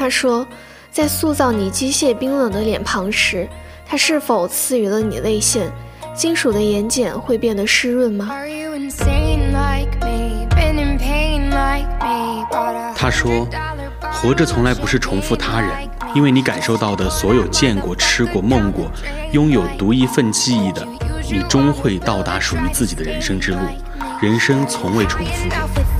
他说，在塑造你机械冰冷的脸庞时，它是否赐予了你泪腺？金属的眼睑会变得湿润吗？他说，活着从来不是重复他人，因为你感受到的所有见过、吃过、梦过、拥有独一份记忆的，你终会到达属于自己的人生之路。人生从未重复。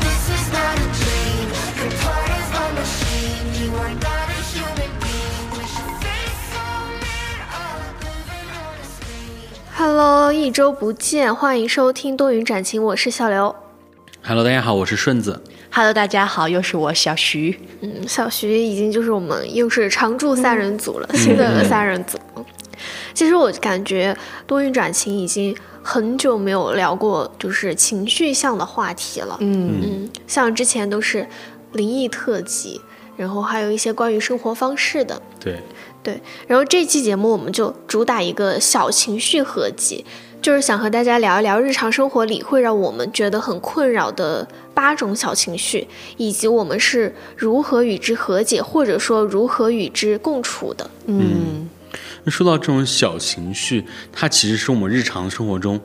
一周不见，欢迎收听多云转晴，我是小刘。Hello，大家好，我是顺子。Hello，大家好，又是我小徐。嗯，小徐已经就是我们又是常驻三人组了，新的三人组。其实我感觉多云转晴已经很久没有聊过就是情绪向的话题了。嗯嗯，像之前都是灵异特辑，然后还有一些关于生活方式的。对。对，然后这期节目我们就主打一个小情绪合集，就是想和大家聊一聊日常生活里会让我们觉得很困扰的八种小情绪，以及我们是如何与之和解，或者说如何与之共处的。嗯，那说到这种小情绪，它其实是我们日常生活中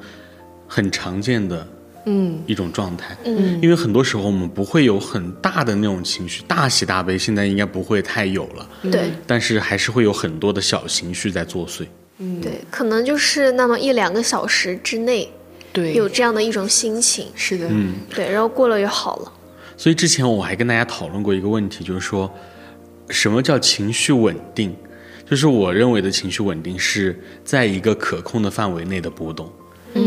很常见的。嗯，一种状态。嗯，因为很多时候我们不会有很大的那种情绪，大喜大悲，现在应该不会太有了。对，但是还是会有很多的小情绪在作祟。嗯，对，可能就是那么一两个小时之内，对，有这样的一种心情。是的，嗯，对，然后过了又好了。所以之前我还跟大家讨论过一个问题，就是说，什么叫情绪稳定？就是我认为的情绪稳定是在一个可控的范围内的波动。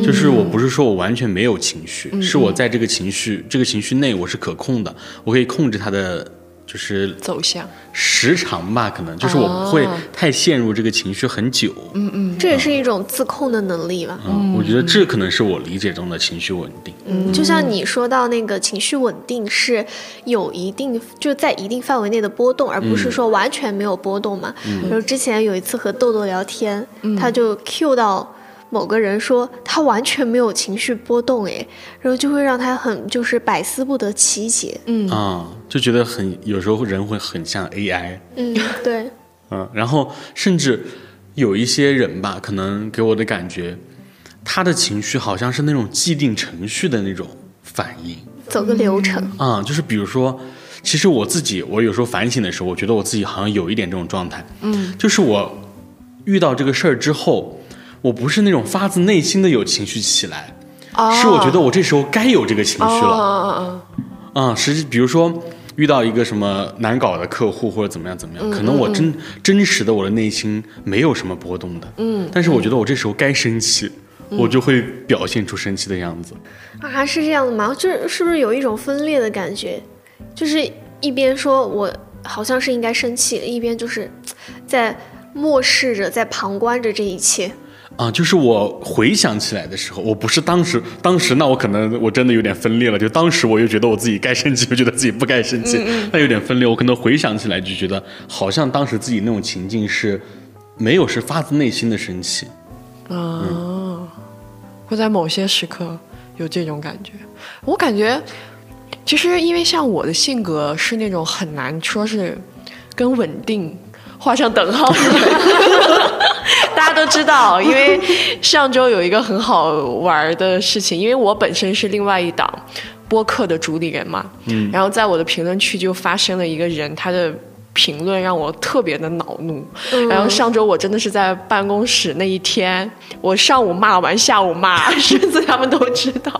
就是我不是说我完全没有情绪，是我在这个情绪这个情绪内我是可控的，我可以控制它的就是走向时长吧，可能就是我不会太陷入这个情绪很久。嗯嗯，这也是一种自控的能力吧。嗯，我觉得这可能是我理解中的情绪稳定。嗯，就像你说到那个情绪稳定是有一定就在一定范围内的波动，而不是说完全没有波动嘛。嗯，然后之前有一次和豆豆聊天，他就 Q 到。某个人说他完全没有情绪波动，哎，然后就会让他很就是百思不得其解，嗯。啊，就觉得很有时候人会很像 AI，嗯对，嗯，然后甚至有一些人吧，可能给我的感觉，他的情绪好像是那种既定程序的那种反应，走个流程。啊，就是比如说，其实我自己，我有时候反省的时候，我觉得我自己好像有一点这种状态，嗯，就是我遇到这个事儿之后。我不是那种发自内心的有情绪起来，是我觉得我这时候该有这个情绪了。嗯，实际比如说遇到一个什么难搞的客户或者怎么样怎么样，可能我真真实的我的内心没有什么波动的。嗯，但是我觉得我这时候该生气，我就会表现出生气的样子。啊，是这样的吗？就是是不是有一种分裂的感觉？就是一边说我好像是应该生气，一边就是在漠视着，在旁观着这一切。啊，就是我回想起来的时候，我不是当时，当时那我可能我真的有点分裂了。就当时我又觉得我自己该生气，又觉得自己不该生气，那有点分裂。我可能回想起来就觉得，好像当时自己那种情境是，没有是发自内心的生气。啊，会在某些时刻有这种感觉。我感觉，其实因为像我的性格是那种很难说是跟稳定画上等号。大家都知道，因为上周有一个很好玩的事情，因为我本身是另外一档播客的主理人嘛，嗯，然后在我的评论区就发生了一个人，他的评论让我特别的恼怒，然后上周我真的是在办公室那一天，我上午骂完，下午骂，甚至他们都知道，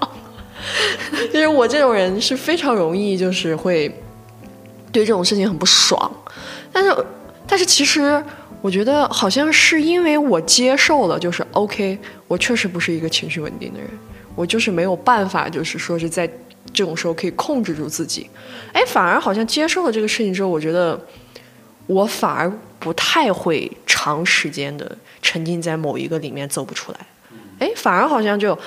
就是我这种人是非常容易就是会对这种事情很不爽，但是但是其实。我觉得好像是因为我接受了，就是 OK，我确实不是一个情绪稳定的人，我就是没有办法，就是说是在这种时候可以控制住自己。哎，反而好像接受了这个事情之后，我觉得我反而不太会长时间的沉浸在某一个里面走不出来。哎，反而好像就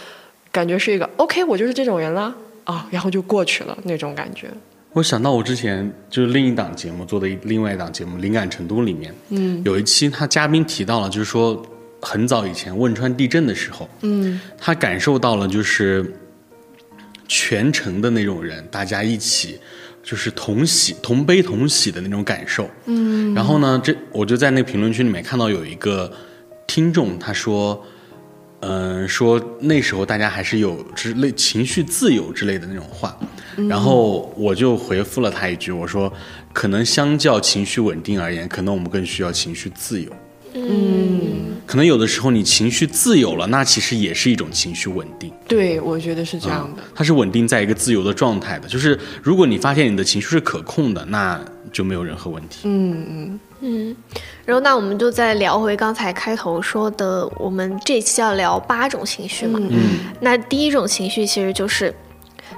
感觉是一个 OK，我就是这种人啦啊，然后就过去了那种感觉。我想到我之前就是另一档节目做的另外一档节目《灵感成都》里面，嗯，有一期他嘉宾提到了，就是说很早以前汶川地震的时候，嗯，他感受到了就是全城的那种人，大家一起就是同喜同悲同喜的那种感受，嗯，然后呢，这我就在那个评论区里面看到有一个听众他说。嗯，说那时候大家还是有之类情绪自由之类的那种话，然后我就回复了他一句，我说，可能相较情绪稳定而言，可能我们更需要情绪自由。嗯，可能有的时候你情绪自由了，那其实也是一种情绪稳定。对，我觉得是这样的。它是稳定在一个自由的状态的，就是如果你发现你的情绪是可控的，那就没有任何问题。嗯嗯嗯。然后那我们就再聊回刚才开头说的，我们这期要聊八种情绪嘛。嗯。那第一种情绪其实就是，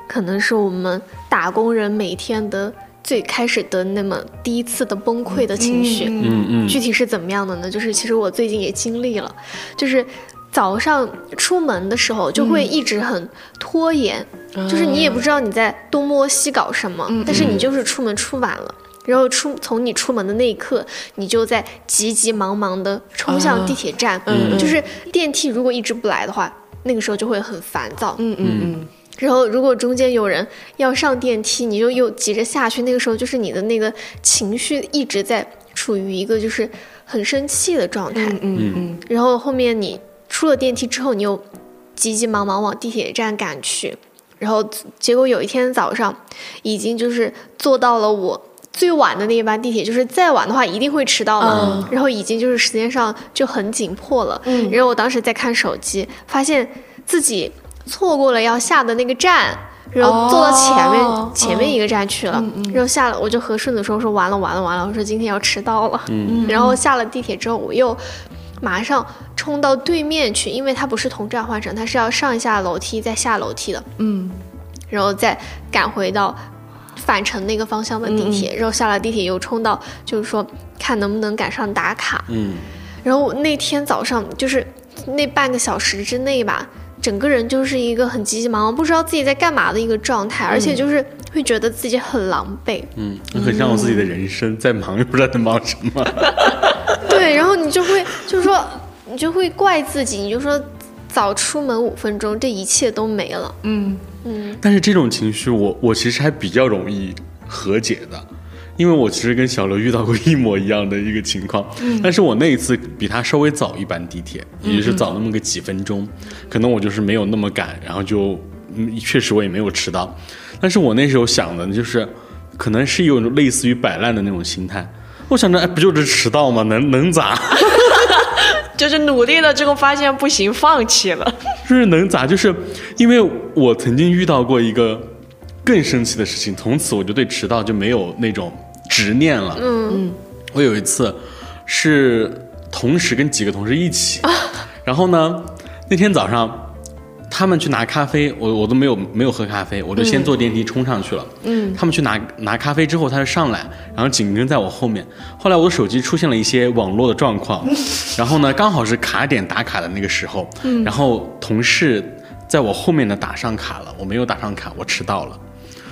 可能是我们打工人每天的。最开始的那么第一次的崩溃的情绪，嗯嗯，具体是怎么样的呢？就是其实我最近也经历了，就是早上出门的时候就会一直很拖延，就是你也不知道你在东摸西搞什么，但是你就是出门出晚了，然后出从你出门的那一刻，你就在急急忙忙的冲向地铁站，就是电梯如果一直不来的话，那个时候就会很烦躁，嗯嗯嗯。然后，如果中间有人要上电梯，你就又急着下去。那个时候，就是你的那个情绪一直在处于一个就是很生气的状态。嗯嗯。然后后面你出了电梯之后，你又急急忙忙往地铁站赶去。然后结果有一天早上，已经就是坐到了我最晚的那一班地铁，就是再晚的话一定会迟到嘛。然后已经就是时间上就很紧迫了。嗯。然后我当时在看手机，发现自己。错过了要下的那个站，然后坐到前面前面一个站去了，然后下了我就和顺子说说完了完了完了，我说今天要迟到了，然后下了地铁之后我又马上冲到对面去，因为它不是同站换乘，它是要上下楼梯再下楼梯的，嗯，然后再赶回到返程那个方向的地铁，然后下了地铁又冲到就是说看能不能赶上打卡，嗯，然后那天早上就是那半个小时之内吧。整个人就是一个很急急忙忙，不知道自己在干嘛的一个状态，而且就是会觉得自己很狼狈。嗯，很像我自己的人生，在忙又不知道在忙什么。对，然后你就会就是说，你就会怪自己，你就说早出门五分钟，这一切都没了。嗯嗯。但是这种情绪，我我其实还比较容易和解的。因为我其实跟小刘遇到过一模一样的一个情况，嗯但是我那一次比他稍微早一班地铁，也就是早那么个几分钟，可能我就是没有那么赶，然后就确实我也没有迟到，但是我那时候想的就是，可能是有类似于摆烂的那种心态，我想着哎不就是迟到吗？能能咋？就是努力了之后发现不行，放弃了。就是能咋？就是因为我曾经遇到过一个更生气的事情，从此我就对迟到就没有那种。执念了。嗯，我有一次是同时跟几个同事一起，然后呢，那天早上他们去拿咖啡，我我都没有没有喝咖啡，我就先坐电梯冲上去了。嗯，他们去拿拿咖啡之后，他就上来，然后紧跟在我后面。后来我的手机出现了一些网络的状况，然后呢，刚好是卡点打卡的那个时候，然后同事在我后面呢打上卡了，我没有打上卡，我迟到了。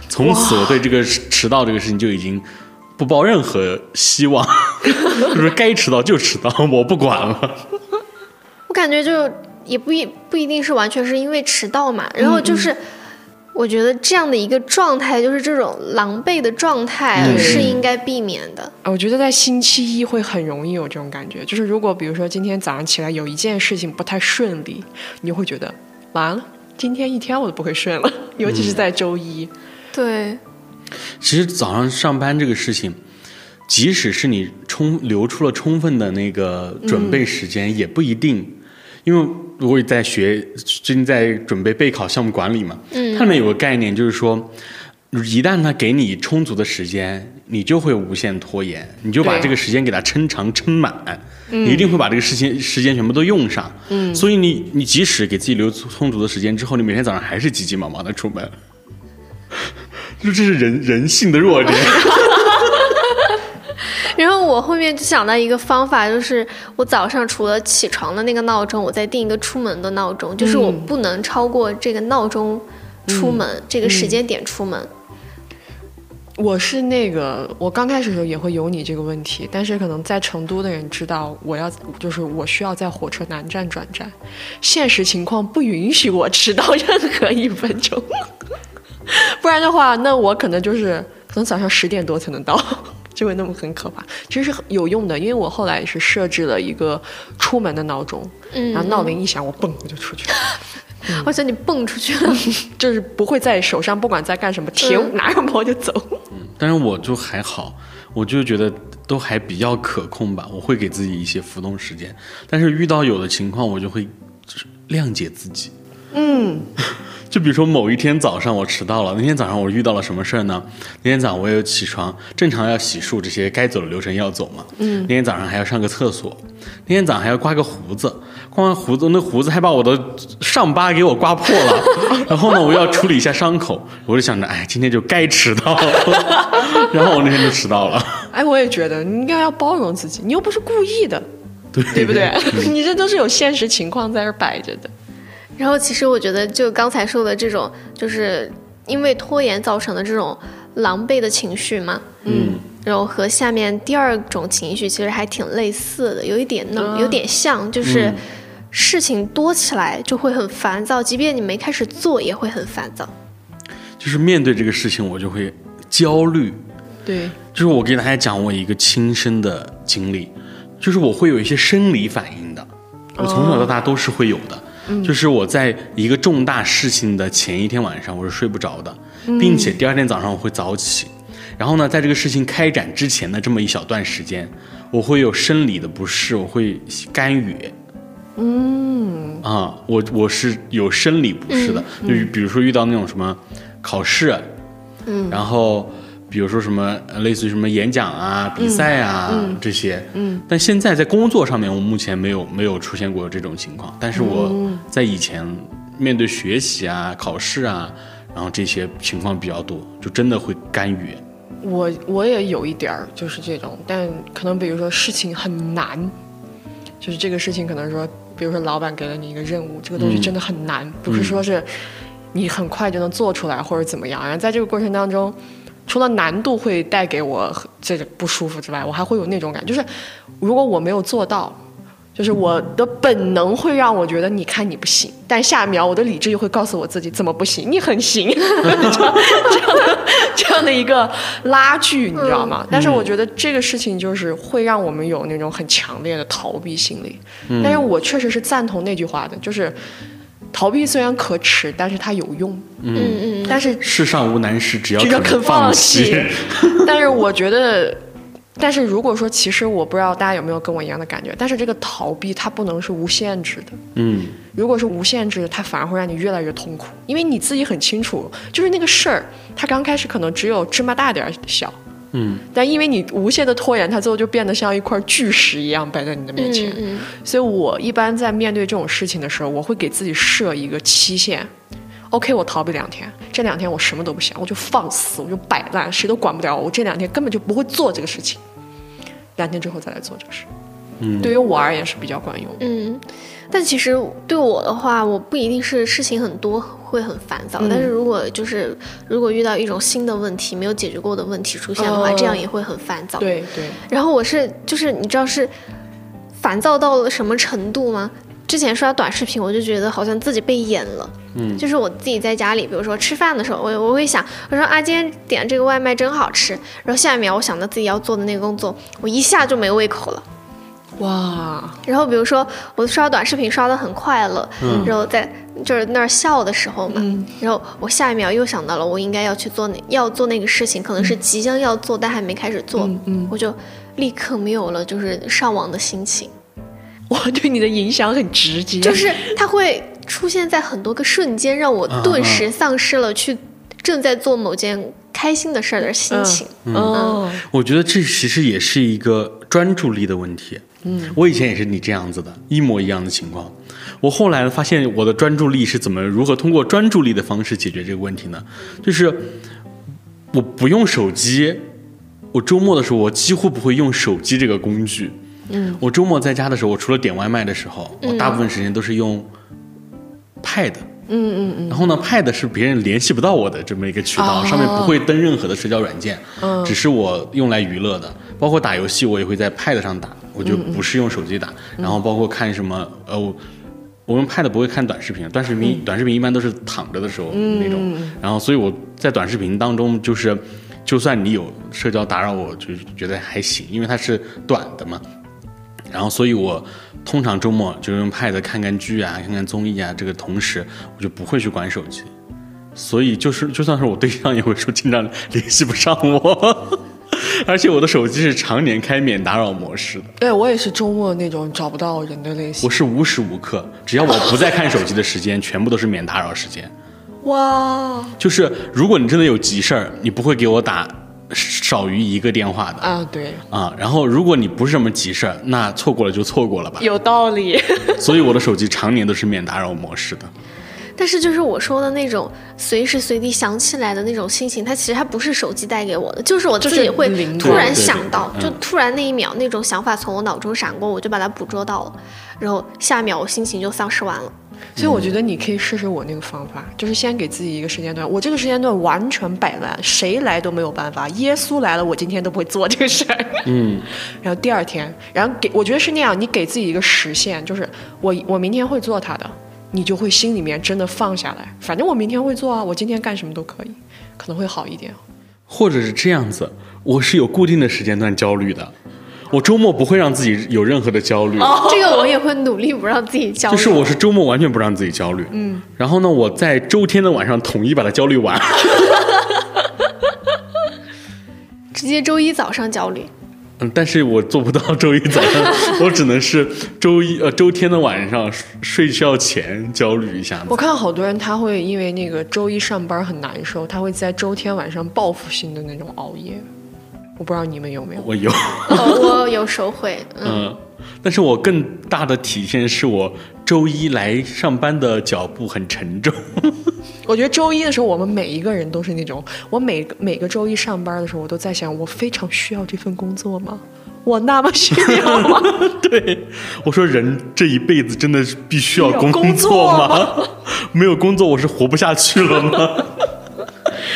从此我对这个迟到这个事情就已经。不抱任何希望，就是该迟到就迟到，我不管了。我感觉就也不一不一定是完全是因为迟到嘛，然后就是我觉得这样的一个状态，就是这种狼狈的状态是应该避免的。我觉得在星期一会很容易有这种感觉，就是如果比如说今天早上起来有一件事情不太顺利，你就会觉得完了，今天一天我都不会睡了，尤其是在周一。对。其实早上上班这个事情，即使是你充留出了充分的那个准备时间，也不一定。因为我也在学，最近在准备备考项目管理嘛，嗯，它里面有个概念，就是说，一旦他给你充足的时间，你就会无限拖延，你就把这个时间给它撑长撑满，你一定会把这个时间时间全部都用上。嗯，所以你你即使给自己留充足的时间之后，你每天早上还是急急忙忙的出门。就这是人人性的弱点，然后我后面就想到一个方法，就是我早上除了起床的那个闹钟，我再定一个出门的闹钟，就是我不能超过这个闹钟出门、这个时间点出门。我是那个，我刚开始的时候也会有你这个问题，但是可能在成都的人知道，我要就是我需要在火车南站转站，现实情况不允许我迟到任何一分钟，不然的话，那我可能就是可能早上十点多才能到，就会那么很可怕。其实是有用的，因为我后来是设置了一个出门的闹钟，嗯然后闹铃一响，我蹦我就出去了。而且你蹦出去了，就是不会在手上，不管在干什么，停，拿个包就走。嗯但是我就还好，我就觉得都还比较可控吧。我会给自己一些浮动时间，但是遇到有的情况，我就会就是谅解自己。嗯，就比如说某一天早上我迟到了，那天早上我遇到了什么事儿呢？那天早上我有起床，正常要洗漱这些该走的流程要走嘛。嗯。那天早上还要上个厕所，那天早上还要刮个胡子，刮完胡子那胡子还把我的上巴给我刮破了。然后呢，我要处理一下伤口，我就想着，哎，今天就该迟到了。然后我那天就迟到了。哎，我也觉得你应该要包容自己，你又不是故意的，对对不对？你这都是有现实情况在这儿摆着的。然后其实我觉得，就刚才说的这种，就是因为拖延造成的这种狼狈的情绪嘛，嗯，然后和下面第二种情绪其实还挺类似的，有一点那么有点像，就是嗯事情多起来就会很烦躁，即便你没开始做也会很烦躁。就是面对这个事情，我就会焦虑。对，就是我给大家讲我一个亲身的经历，就是我会有一些生理反应的，我从小到大都是会有的。就是我在一个重大事情的前一天晚上，我是睡不着的，并且第二天早上我会早起。然后呢，在这个事情开展之前的这么一小段时间，我会有生理的不适，我会干哕。嗯啊，我我是有生理不适的，就是比如说遇到那种什么考试，嗯，然后比如说什么呃类似于什么演讲啊、比赛啊、这些，嗯，但现在在工作上面，我目前没有没有出现过这种情况，但是我在以前面对学习啊、考试啊，然后这些情况比较多，就真的会干预。我我也有一点儿就是这种，但可能比如说事情很难，就是这个事情可能说，比如说老板给了你一个任务，这个东西真的很难，不是说是你很快就能做出来或者怎么样。然后在这个过程当中，除了难度会带给我这个不舒服之外，我还会有那种感觉，就是如果我没有做到。就是我的本能会让我觉得，你看你不行，但下一秒我的理智又会告诉我自己，怎么不行？你很行，这样这样的这样的一个拉锯，你知道吗？但是我觉得这个事情就是会让我们有那种很强烈的逃避心理。但是我确实是赞同那句话的，就是逃避虽然可耻，但是它有用。嗯嗯，但是世上无难事，只要只要肯放放弃。但是我觉得，但是如果说，其实我不知道大家有没有跟我一样的感觉，但是这个逃避它不能是无限制的。嗯，如果是无限制的，它反而会让你越来越痛苦，因为你自己很清楚，就是那个事儿，它刚开始可能只有芝麻大点儿小，嗯，但因为你无限的拖延，它最后就变得像一块巨石一样摆在你的面前。嗯嗯所以我一般在面对这种事情的时候，我会给自己设一个期限。OK，我逃避两天，这两天我什么都不想，我就放肆，我就摆烂，谁都管不了我。我这两天根本就不会做这个事情，两天之后再来做这个事。嗯对于我而言是比较管用。嗯，但其实对我的话，我不一定是事情很多会很烦躁，嗯但是如果就是如果遇到一种新的问题没有解决过的问题出现的话，哦这样也会很烦躁。对对，然后我是就是你知道是烦躁到了什么程度吗？之前刷短视频，我就觉得好像自己被演了。嗯就是我自己在家里，比如说吃饭的时候，我我会想，我说啊，今天点这个外卖真好吃。然后下一秒我想到自己要做的那个工作，我一下就没胃口了。哇，然后比如说我刷短视频刷的很快乐，嗯。然后在就是那儿笑的时候嘛，嗯。然后我下一秒又想到了我应该要去做那要做那个事情，可能是即将要做但还没开始做，嗯嗯。我就立刻没有了就是上网的心情，我 对你的影响很直接，就是它会出现在很多个瞬间，让我顿时丧失了去正在做某件开心的事儿的心情。哦，我觉得这其实也是一个专注力的问题。嗯，我以前也是你这样子的，一模一样的情况。我后来发现我的专注力是怎么如何通过专注力的方式解决这个问题呢？就是我不用手机，我周末的时候，我几乎不会用手机这个工具。嗯，我周末在家的时候，我除了点外卖的时候，我大部分时间都是用 Pad。嗯嗯嗯。然后呢，Pad 是别人联系不到我的这么一个渠道，上面不会登任何的社交软件，只是我用来娱乐的。包括打游戏，我也会在 Pad 上打，我就不是用手机打。然后包括看什么，呃，我用 Pad 不会看短视频，短视频短视频一般都是躺着的时候那种。然后，所以我在短视频当中就是。就算你有社交打扰，我就觉得还行，因为它是短的嘛。然后，所以我通常周末就用 Pad 看看剧啊，看看综艺啊。这个同时，我就不会去管手机。所以，就是就算是我对象也会说经常联系不上我，而且我的手机是常年开免打扰模式的。对我也是周末那种找不到人的类型。我是无时无刻，只要我不在看手机的时间，全部都是免打扰时间。哇，就是如果你真的有急事儿，你不会给我打少于一个电话的啊，对啊。然后如果你不是什么急事儿，那错过了就错过了吧。有道理。所以我的手机常年都是免打扰模式的。但是就是我说的那种随时随地想起来的那种心情，它其实它不是手机带给我的，就是我自己会突然想到，就突然那一秒那种想法从我脑中闪过，我就把它捕捉到了，然后下一秒我心情就丧失完了。所以我觉得你可以试试我那个方法，就是先给自己一个时间段，我这个时间段完全摆烂，谁来都没有办法。耶稣来了，我今天都不会做这个事儿。嗯，然后第二天，然后给我觉得是那样，你给自己一个时限，就是我我明天会做它的，你就会心里面真的放下来。反正我明天会做啊，我今天干什么都可以，可能会好一点。或者是这样子，我是有固定的时间段焦虑的。我周末不会让自己有任何的焦虑，这个我也会努力不让自己焦虑。就是我是周末完全不让自己焦虑，嗯，然后呢，我在周天的晚上统一把它焦虑完，直接周一早上焦虑。嗯，但是我做不到周一早上，我只能是周一呃周天的晚上睡觉前焦虑一下。我看好多人他会因为那个周一上班很难受，他会在周天晚上报复性的那种熬夜。我不知道你们有没有，我有，我有时候会，嗯，但是我更大的体现是我周一来上班的脚步很沉重。我觉得周一的时候，我们每一个人都是那种，我每每个周一上班的时候，我都在想，我非常需要这份工作吗？我那么需要吗？对，我说人这一辈子真的是必须要工作吗？没有工作，我是活不下去了吗？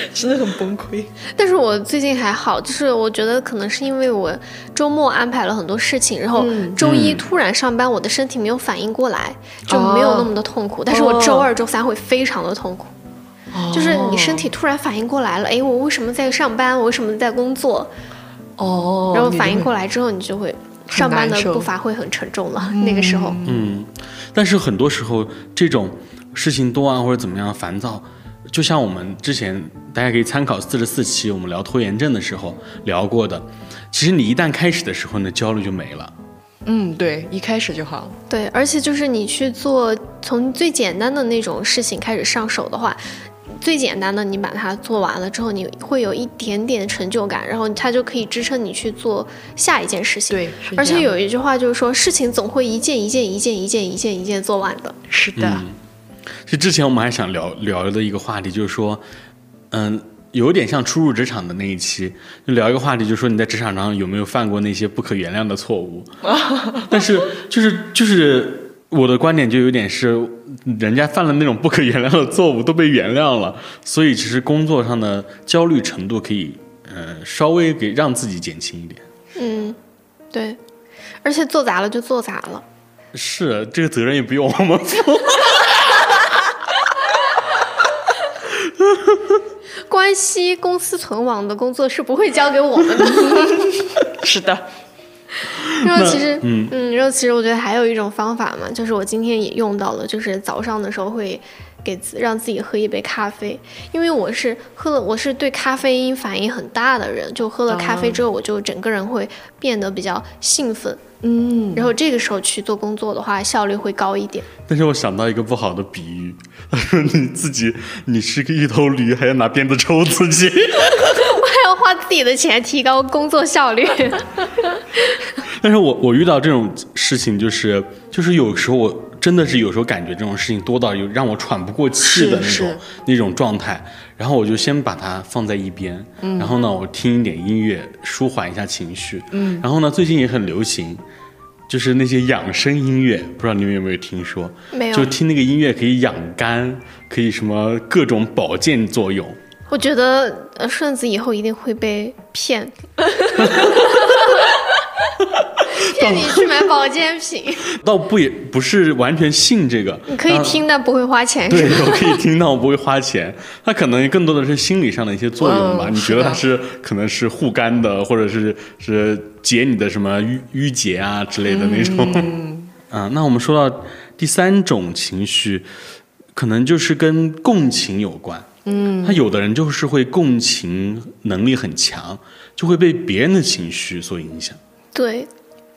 真的很崩溃，但是我最近还好，就是我觉得可能是因为我周末安排了很多事情，然后周一突然上班，我的身体没有反应过来，就没有那么的痛苦。但是我周二、周三会非常的痛苦，就是你身体突然反应过来了，哎，我为什么在上班？我为什么在工作？哦，然后反应过来之后，你就会上班的步伐会很沉重了。那个时候，嗯，但是很多时候这种事情多啊，或者怎么样烦躁。就像我们之前，大家可以参考四十四期我们聊拖延症的时候聊过的，其实你一旦开始的时候呢，焦虑就没了。嗯，对，一开始就好。对，而且就是你去做从最简单的那种事情开始上手的话，最简单的你把它做完了之后，你会有一点点成就感，然后它就可以支撑你去做下一件事情。对，而且有一句话就是说，事情总会一件一件一件一件一件一件做完的。是的。其实之前我们还想聊聊的一个话题，就是说，嗯，有点像初入职场的那一期，就聊一个话题，就是说你在职场上有没有犯过那些不可原谅的错误？但是就是就是我的观点就有点是，人家犯了那种不可原谅的错误都被原谅了，所以其实工作上的焦虑程度可以，呃，稍微给让自己减轻一点。嗯，对，而且做砸了就做砸了。是，这个责任也不用我们负。关系公司存亡的工作是不会交给我们的。是的。然后其实，嗯嗯，然后其实我觉得还有一种方法嘛，就是我今天也用到了，就是早上的时候会给让自己喝一杯咖啡，因为我是喝了，我是对咖啡因反应很大的人，就喝了咖啡之后，我就整个人会变得比较兴奋。嗯，然后这个时候去做工作的话，效率会高一点。但是我想到一个不好的比喻，他说你自己你是个一头驴，还要拿鞭子抽自己，我还要花自己的钱提高工作效率。但是我我遇到这种事情，就是就是有时候我。真的是有时候感觉这种事情多到有让我喘不过气的那种那种状态，然后我就先把它放在一边，然后呢，我听一点音乐舒缓一下情绪，嗯，然后呢，最近也很流行。就是那些养生音乐，不知道你们有没有听说？没有就听那个音乐可以养肝，可以什么各种保健作用。我觉得呃顺子以后一定会被骗，骗你去买保健品。倒不也不是完全信这个，你可以啊听，但不会花钱，是对，我可以听但，我不会花钱。它可能更多的是心理上的一些作用吧。嗯你觉得它是是可能是护肝的，或者是是解你的什么淤淤结啊之类的那种。嗯 那我们说到第三种情绪，可能就是跟共情有关。嗯，他有的人就是会共情能力很强，就会被别人的情绪所影响。对，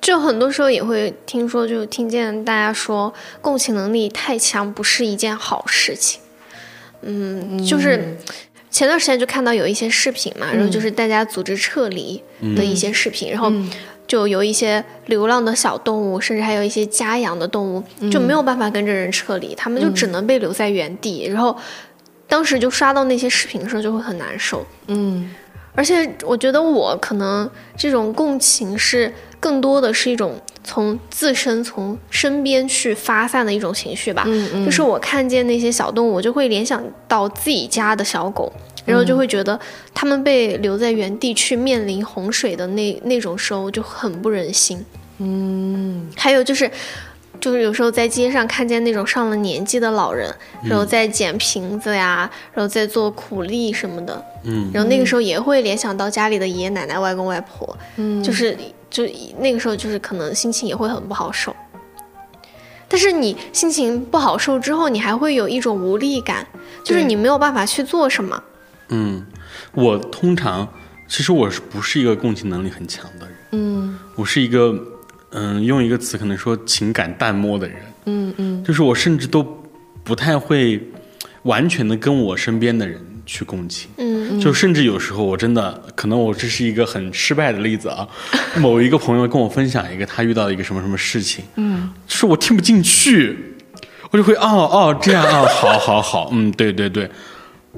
就很多时候也会听说，就听见大家说共情能力太强不是一件好事情。嗯，就是前段时间就看到有一些视频嘛，然后就是大家组织撤离的一些视频，然后就有一些流浪的小动物，甚至还有一些家养的动物，就没有办法跟着人撤离，他们就只能被留在原地。然后当时就刷到那些视频的时候，就会很难受。嗯而且我觉得我可能这种共情是更多的是一种从自身、从身边去发散的一种情绪吧。嗯嗯，就是我看见那些小动物，我就会联想到自己家的小狗，然后就会觉得它们被留在原地去面临洪水的那那种时候就很不忍心。嗯，还有就是。就是有时候在街上看见那种上了年纪的老人，然后在捡瓶子呀，然后在做苦力什么的，嗯，然后那个时候也会联想到家里的爷爷奶奶、外公外婆，嗯就是就那个时候就是可能心情也会很不好受。但是你心情不好受之后，你还会有一种无力感，就是你没有办法去做什么。嗯，我通常其实我是不是一个共情能力很强的人？嗯我是一个，嗯，用一个词可能说情感淡漠的人，嗯嗯。就是我甚至都不太会完全的跟我身边的人去共情。嗯就甚至有时候我真的可能我这是一个很失败的例子啊，某一个朋友跟我分享一个他遇到一个什么什么事情，嗯。就是我听不进去，我就会哦哦这样啊，好好好，嗯对对对，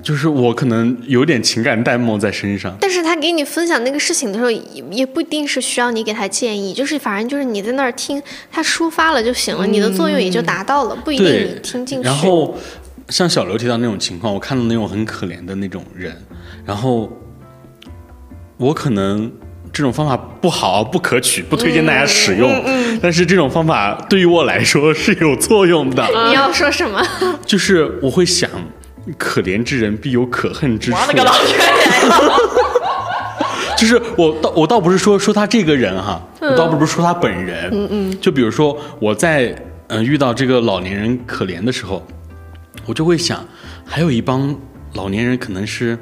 就是我可能有点情感淡漠在身上。但是他给你分享那个事情的时候，也也不一定是需要你给他建议，就是反正就是你在那儿听他抒发了就行了，你的作用也就达到了，不一定你听进去。然后像小刘提到那种情况，我看到那种很可怜的那种人，然后我可能这种方法不好、不可取，不推荐大家使用。但是这种方法对于我来说是有作用的，你要说什么？就是我会想，可怜之人必有可恨之处。我个老天爷！就是我倒我倒不是说说他这个人哈，我倒不是说他本人，嗯嗯，就比如说我在嗯、呃遇到这个老年人可怜的时候，我就会想，还有一帮老年人可能是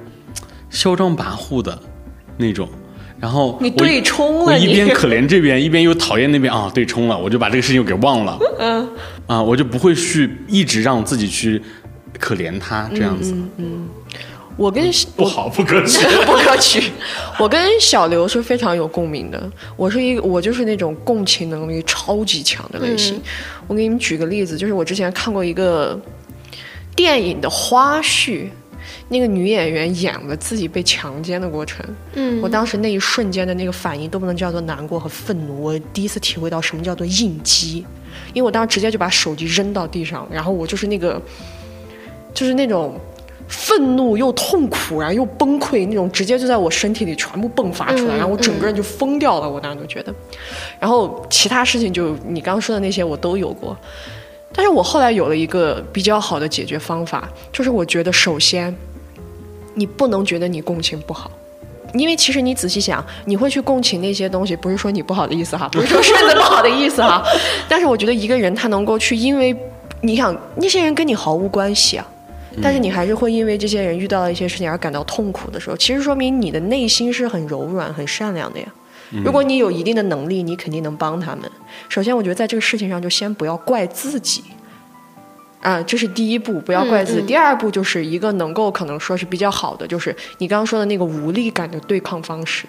嚣张跋扈的那种，然后你对冲了一边可怜这边，一边又讨厌那边啊，对冲了，我就把这个事情给忘了，嗯，啊，我就不会去一直让自己去可怜他这样子，嗯我跟不好不可取。不可取。我跟小刘是非常有共鸣的。我是一个，我就是那种共情能力超级强的类型。我给你们举个例子，就是我之前看过一个电影的花絮，那个女演员演了自己被强奸的过程。嗯，我当时那一瞬间的那个反应都不能叫做难过和愤怒，我第一次体会到什么叫做应激，因为我当时直接就把手机扔到地上，然后我就是那个，就是那种愤怒又痛苦，然后又崩溃那种，直接就在我身体里全部迸发出来，嗯然后我整个人就疯掉了，我当时就觉得，然后其他事情就你刚刚说的那些我都有过，但是我后来有了一个比较好的解决方法，就是我觉得首先，你不能觉得你共情不好。因为其实你仔细想，你会去共情那些东西，不是说你不好的意思哈，不是说顺子不好的意思哈。但是我觉得一个人他能够去，因为你想那些人跟你毫无关系啊，但是你还是会因为这些人遇到了一些事情而感到痛苦的时候，其实说明你的内心是很柔软、很善良的呀。如果你有一定的能力，你肯定能帮他们。首先，我觉得在这个事情上就先不要怪自己。啊，这是第一步，不要怪自己。嗯嗯第二步就是一个能够可能说是比较好的，就是你刚刚说的那个无力感的对抗方式。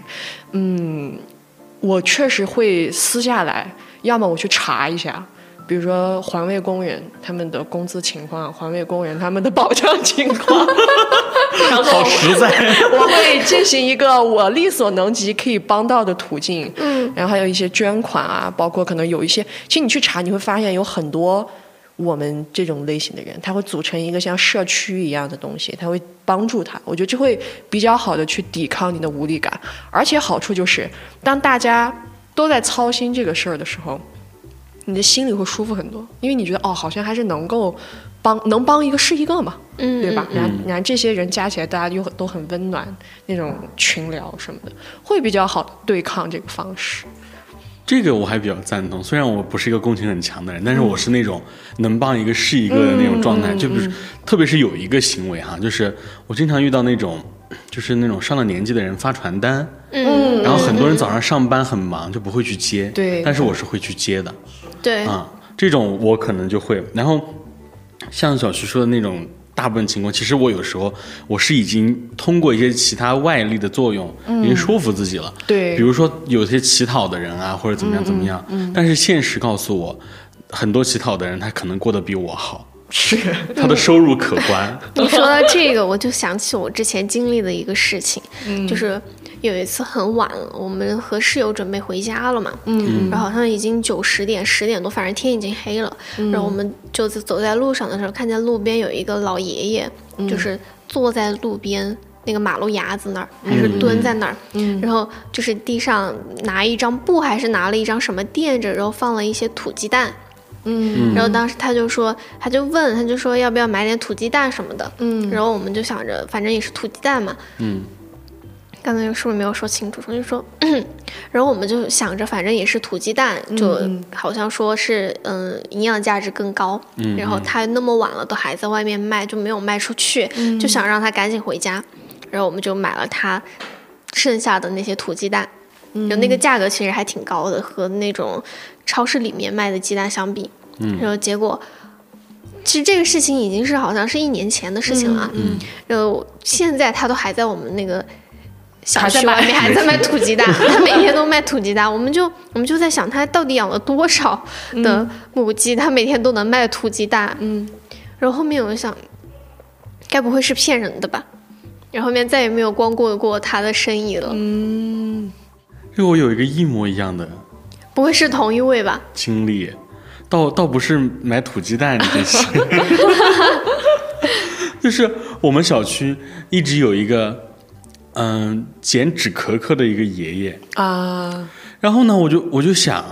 嗯，我确实会撕下来，要么我去查一下比如说环卫工人他们的工资情况，环卫工人他们的保障情况，然 后好实在。我会进行一个我力所能及可以帮到的途径，嗯，然后还有一些捐款啊，包括可能有一些，其实你去查你会发现有很多我们这种类型的人，他会组成一个像社区一样的东西，他会帮助他，我觉得这会比较好的去抵抗你的无力感，而且好处就是当大家都在操心这个事儿的时候，你的心里会舒服很多，因为你觉得哦，好像还是能够帮能帮一个是一个嘛，嗯，对吧？然后然后这些人加起来，大家又都很温暖，那种群聊什么的，会比较好地对抗这个方式。这个我还比较赞同，虽然我不是一个共情很强的人，但是我是那种能帮一个是一个的那种状态。就比如，特别是有一个行为哈，就是我经常遇到那种，就是那种上了年纪的人发传单，嗯，然后很多人早上上班很忙，就不会去接，对但是我是会去接的，对，啊，这种我可能就会。然后像小徐说的那种，大部分情况，其实我有时候我是已经通过一些其他外力的作用，已经说服自己了。对。比如说有些乞讨的人啊，或者怎么样怎么样，但是现实告诉我，很多乞讨的人他可能过得比我好，是，他的收入可观。你说到这个，我就想起我之前经历的一个事情，就是有一次很晚了，我们和室友准备回家了嘛，嗯，然后好像已经九十点、十点多，反正天已经黑了，然后我们就在走在路上的时候，看见路边有一个老爷爷，就是坐在路边。那个马路牙子那儿，还是蹲在那儿，然后就是地上拿一张布，还是拿了一张什么垫着，然后放了一些土鸡蛋，嗯。然后当时他就说，他就问，他就说要不要买点土鸡蛋什么的。嗯。然后我们就想着，反正也是土鸡蛋嘛。嗯刚才是不是没有说清楚？就说，然后我们就想着，反正也是土鸡蛋，就好像说是，嗯，营养价值更高。嗯然后他那么晚了都还在外面卖，就没有卖出去，就想让他赶紧回家。然后我们就买了他剩下的那些土鸡蛋，就那个价格其实还挺高的，和那种超市里面卖的鸡蛋相比。嗯然后结果，其实这个事情已经是好像是一年前的事情了。嗯然后现在他都还在我们那个小区外面还在卖土鸡蛋，他每天都卖土鸡蛋。我们就我们就在想，他到底养了多少的母鸡，他每天都能卖土鸡蛋。嗯，然后后面我就想，该不会是骗人的吧？然后后面再也没有光顾过他的生意了，嗯这个我有一个一模一样的不会是同一位吧？经历，倒倒不是买土鸡蛋这些，就是我们小区一直有一个嗯剪纸壳壳的一个爷爷，啊，然后呢，我就我就想，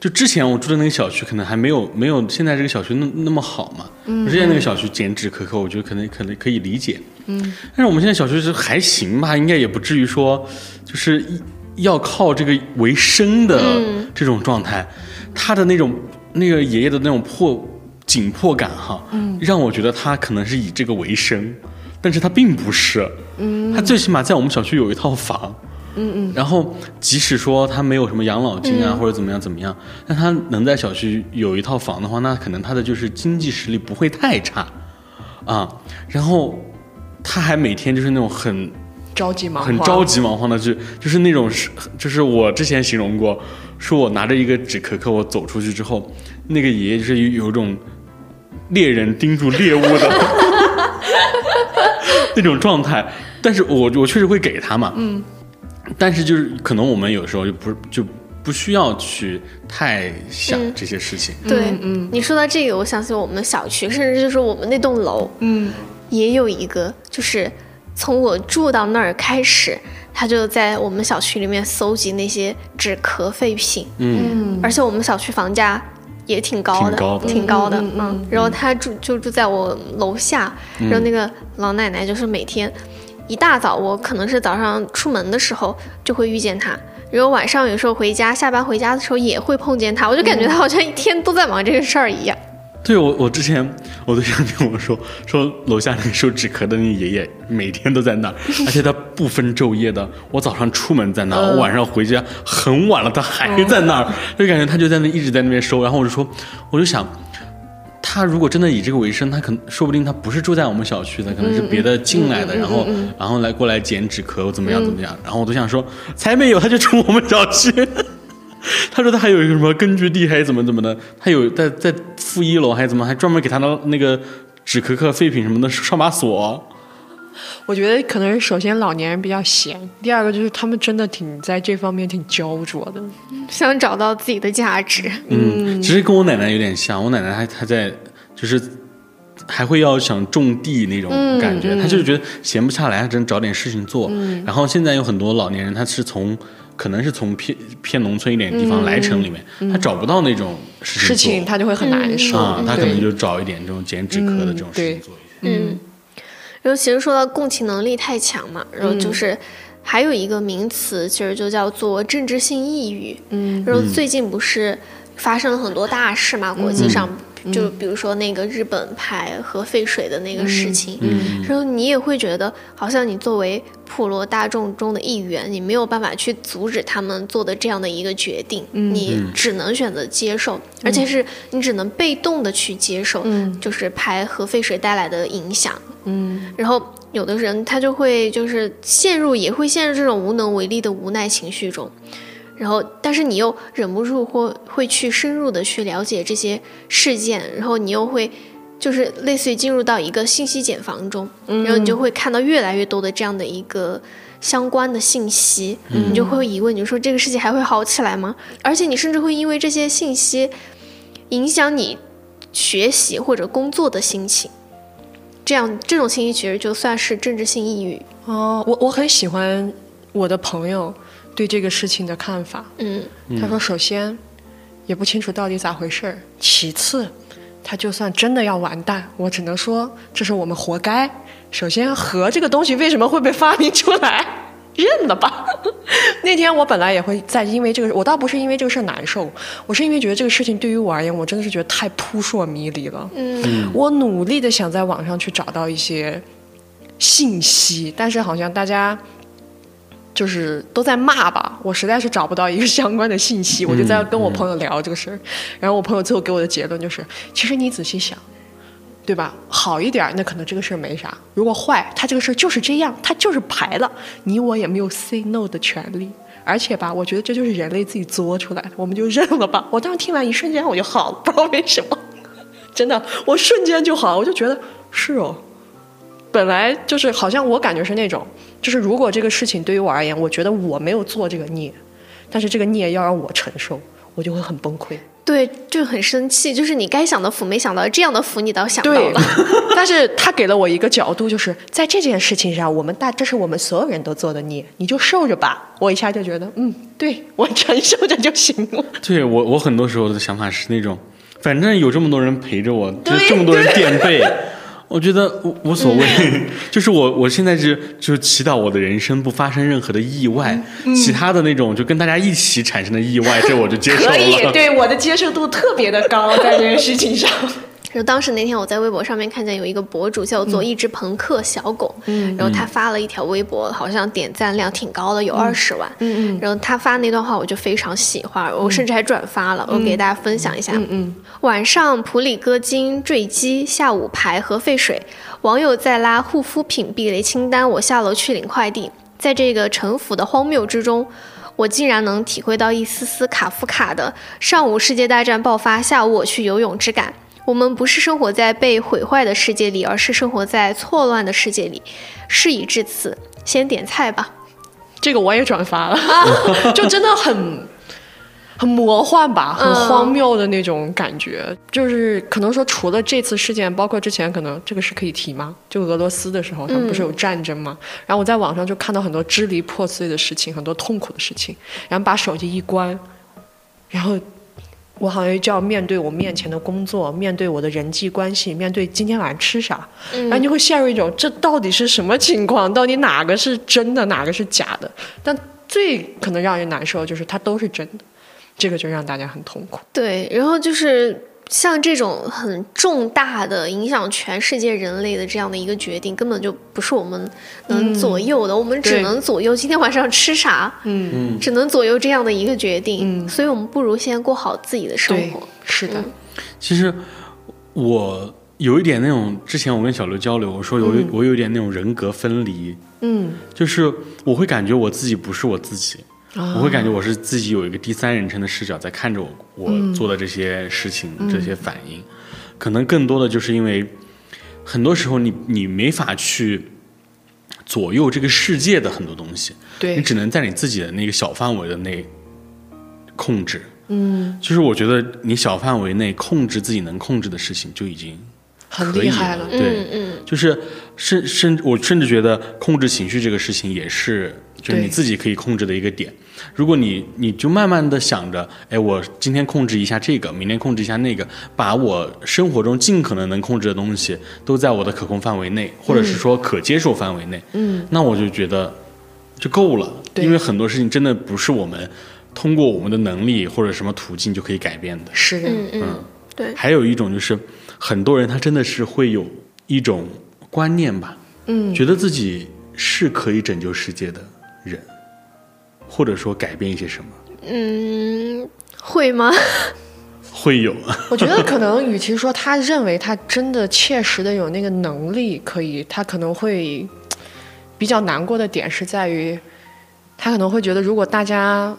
就之前我住的那个小区可能还没有没有现在这个小区那那么好嘛。嗯之前那个小区剪纸壳壳，我觉得可能可能可以理解。嗯，但是我们现在小区是还行吧，应该也不至于说就是要靠这个为生的这种状态。他的那种那个爷爷的那种迫紧迫感哈，嗯，让我觉得他可能是以这个为生，但是他并不是。嗯，他最起码在我们小区有一套房。嗯嗯。然后，即使说他没有什么养老金啊，或者怎么样怎么样，但他能在小区有一套房的话，那可能他的就是经济实力不会太差，啊，然后他还每天就是那种很着急忙慌，很着急忙慌的，就就是那种是，就是我之前形容过，说我拿着一个纸壳壳，我走出去之后，那个爷爷就是有有一种猎人盯住猎物的 那种状态，但是我我确实会给他嘛，嗯，但是就是可能我们有时候就不就不需要去太想这些事情，对，嗯你说到这个，我想起我们小区，甚至就是我们那栋楼，嗯。也有一个，就是从我住到那儿开始，他就在我们小区里面搜集那些纸壳废品，嗯。而且我们小区房价也挺高的，挺高的嗯然后他住就住在我楼下，然后那个老奶奶就是每天一大早，我可能是早上出门的时候就会遇见她。然后晚上有时候回家，下班回家的时候也会碰见她，我就感觉她好像一天都在忙这个事儿一样。对我，我之前我对象跟我说，说楼下那个收纸壳的那爷爷每天都在那儿，而且他不分昼夜的。我早上出门在那儿，我晚上回家很晚了，他还在那儿，就感觉他就在那一直在那边收。然后我就说，我就想，他如果真的以这个为生，他可能说不定他不是住在我们小区的，可能是别的进来的，然后然后来过来捡纸壳怎么样怎么样。然后我都想说，才没有，他就住我们小区。他说他还有一个什么根据地还是怎么怎么的，他有在在负一楼还是怎么，还专门给他的那个纸壳壳废品什么的上把锁。我觉得可能首先老年人比较闲，第二个就是他们真的挺在这方面挺焦灼的，想找到自己的价值。嗯，其实跟我奶奶有点像，我奶奶还还在就是还会要想种地那种感觉，她就是觉得闲不下来，她只能找点事情做。然后现在有很多老年人，他是从可能是从偏偏农村一点地方来城里面，他找不到那种事情做，他就会很难受啊，他可能就找一点这种剪纸壳的这种事情做一些。嗯。然后其实说到共情能力太强嘛，然后就是还有一个名词，其实就叫做政治性抑郁。嗯，然后最近不是发生了很多大事嘛，国际上。就比如说那个日本排核废水的那个事情，然后你也会觉得，好像你作为普罗大众中的一员，你没有办法去阻止他们做的这样的一个决定，你只能选择接受，而且是你只能被动的去接受，就是排核废水带来的影响。嗯，然后有的人他就会就是陷入，也会陷入这种无能为力的无奈情绪中。然后，但是你又忍不住或会去深入的去了解这些事件，然后你又会就是类似于进入到一个信息茧房中，然后你就会看到越来越多的这样的一个相关的信息，你就会疑问，你说这个世界还会好起来吗？而且你甚至会因为这些信息影响你学习或者工作的心情，这样这种信息其实就算是政治性抑郁。哦，我我很喜欢我的朋友。对这个事情的看法，嗯，他说，首先也不清楚到底咋回事儿，其次，他就算真的要完蛋，我只能说这是我们活该。首先，核这个东西为什么会被发明出来，认了吧。那天我本来也会在因为这个，我倒不是因为这个事儿难受，我是因为觉得这个事情对于我而言，我真的是觉得太扑朔迷离了。嗯，我努力的想在网上去找到一些信息，但是好像大家。就是都在骂吧，我实在是找不到一个相关的信息，我就在跟我朋友聊这个事儿，然后我朋友最后给我的结论就是，其实你仔细想，对吧？好一点，那可能这个事儿没啥；如果坏，他这个事儿就是这样，他就是排了，你我也没有 say no 的权利。而且吧，我觉得这就是人类自己作出来的，我们就认了吧。我当时听完一瞬间我就好了，不知道为什么，真的，我瞬间就好了，我就觉得是哦。本来就是好像我感觉是那种，就是如果这个事情对于我而言，我觉得我没有做这个孽，但是这个孽要让我承受，我就会很崩溃。对，就很生气。就是你该享的福没想到，这样的福你倒想到了。但是他给了我一个角度，就是在这件事情上，我们大这是我们所有人都做的孽，你就受着吧。我一下就觉得，嗯，对我承受着就行了。对我，我很多时候的想法是那种，反正有这么多人陪着我，就这么多人垫背。我觉得无无所谓，就是我我现在是就祈祷我的人生不发生任何的意外，其他的那种就跟大家一起产生的意外，这我就接受了。可以，对我的接受度特别的高，在这件事情上。就当时那天我在微博上面看见有一个博主叫做一只朋克小狗，嗯然后他发了一条微博，好像点赞量挺高的，有二十万。嗯嗯。然后他发那段话我就非常喜欢，我甚至还转发了，我给大家分享一下。嗯嗯。晚上普里戈金坠机，下午排核废水，网友在拉护肤品避雷清单，我下楼去领快递。在这个城府的荒谬之中，我竟然能体会到一丝丝卡夫卡的上午世界大战爆发，下午我去游泳之感。我们不是生活在被毁坏的世界里，而是生活在错乱的世界里。事已至此，先点菜吧。这个我也转发了，就真的很 很魔幻吧，很荒谬的那种感觉。就是可能说，除了这次事件，包括之前可能这个是可以提吗？就俄罗斯的时候，他们不是有战争吗？然后我在网上就看到很多支离破碎的事情，很多痛苦的事情。然后把手机一关，然后。我好像就要面对我面前的工作，面对我的人际关系，面对今天晚上吃啥，然后你会陷入一种这到底是什么情况？到底哪个是真的，哪个是假的？但最可能让人难受就是它都是真的，这个就让大家很痛苦。对，然后就是。像这种很重大的影响全世界人类的这样的一个决定，根本就不是我们能左右的。我们只能左右今天晚上吃啥，嗯，只能左右这样的一个决定。嗯所以，我们不如先过好自己的生活。是的。其实我有一点那种，之前我跟小刘交流，我说有我有一点那种人格分离。嗯，就是我会感觉我自己不是我自己。我会感觉我是自己有一个第三人称的视角在看着我我做的这些事情、这些反应，可能更多的就是因为很多时候你你没法去左右这个世界的很多东西，对。你只能在你自己的那个小范围的内控制。嗯，就是我觉得你小范围内控制自己能控制的事情就已经很厉害了。对，嗯。就是甚甚，我甚至觉得控制情绪这个事情也是，就是你自己可以控制的一个点。如果你你就慢慢的想着，哎，我今天控制一下这个，明天控制一下那个，把我生活中尽可能能控制的东西都在我的可控范围内，或者是说可接受范围内，嗯，那我就觉得就够了。对。因为很多事情真的不是我们通过我们的能力或者什么途径就可以改变的。是的，嗯。嗯，对，还有一种就是，很多人他真的是会有一种观念吧，嗯，觉得自己是可以拯救世界的人，或者说改变一些什么，嗯，会吗？会有，我觉得可能 与其说他认为他真的切实的有那个能力可以，他可能会比较难过的点是在于，他可能会觉得如果大家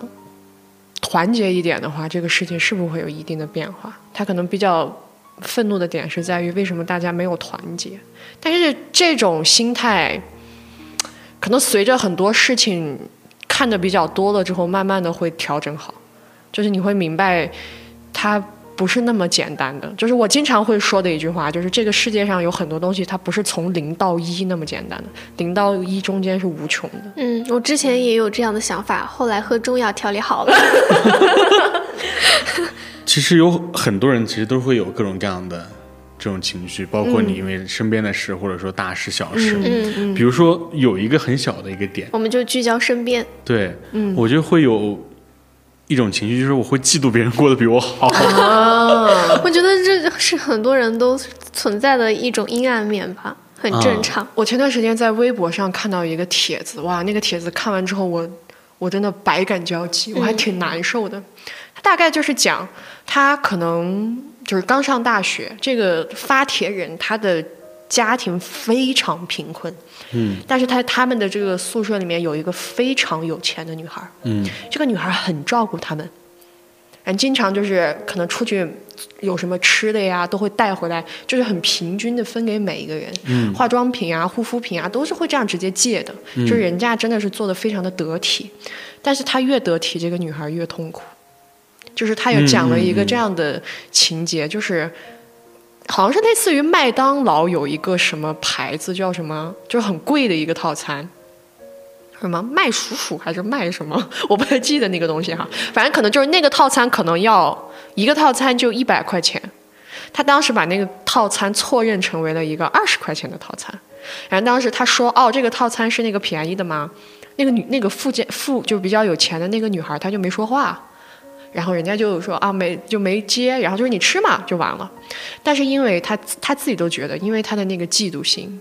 团结一点的话，这个事情是不是会有一定的变化？他可能比较愤怒的点是在于为什么大家没有团结？但是这种心态，可能随着很多事情看的比较多了之后，慢慢的会调整好，就是你会明白。它不是那么简单的，就是我经常会说的一句话，就是这个世界上有很多东西，它不是从零到一那么简单的，零到一中间是无穷的。嗯，我之前也有这样的想法，后来喝中药调理好了。其实有很多人其实都会有各种各样的这种情绪，包括你因为身边的事，或者说大事小事，嗯，比如说有一个很小的一个点，我们就聚焦身边。对，我就会有一种情绪，就是我会嫉妒别人过得比我好。我觉得这是很多人都存在的一种阴暗面吧，很正常。我前段时间在微博上看到一个帖子，哇，那个帖子看完之后我，我真的百感交集，我还挺难受的。他大概就是讲，他可能就是刚上大学，这个发帖人他的家庭非常贫困，嗯但是他他们的这个宿舍里面有一个非常有钱的女孩，嗯这个女孩很照顾他们，嗯，经常就是可能出去有什么吃的呀，都会带回来，就是很平均的分给每一个人。嗯化妆品啊、护肤品啊，都是会这样直接借的，就是人家真的是做的非常的得体。但是她越得体，这个女孩越痛苦。就是他有讲了一个这样的情节，就是好像是类似于麦当劳有一个什么牌子叫什么，就是很贵的一个套餐。什么麦叔叔还是麦什么？我不太记得那个东西哈，反正可能就是那个套餐可能要一个套餐就一百块钱，他当时把那个套餐错认成为了一个二十块钱的套餐，然后当时他说哦这个套餐是那个便宜的吗？那个女那个附件附就比较有钱的那个女孩她就没说话，然后人家就说啊没就没接，然后就是你吃嘛就完了，但是因为他他自己都觉得，因为他的那个嫉妒心，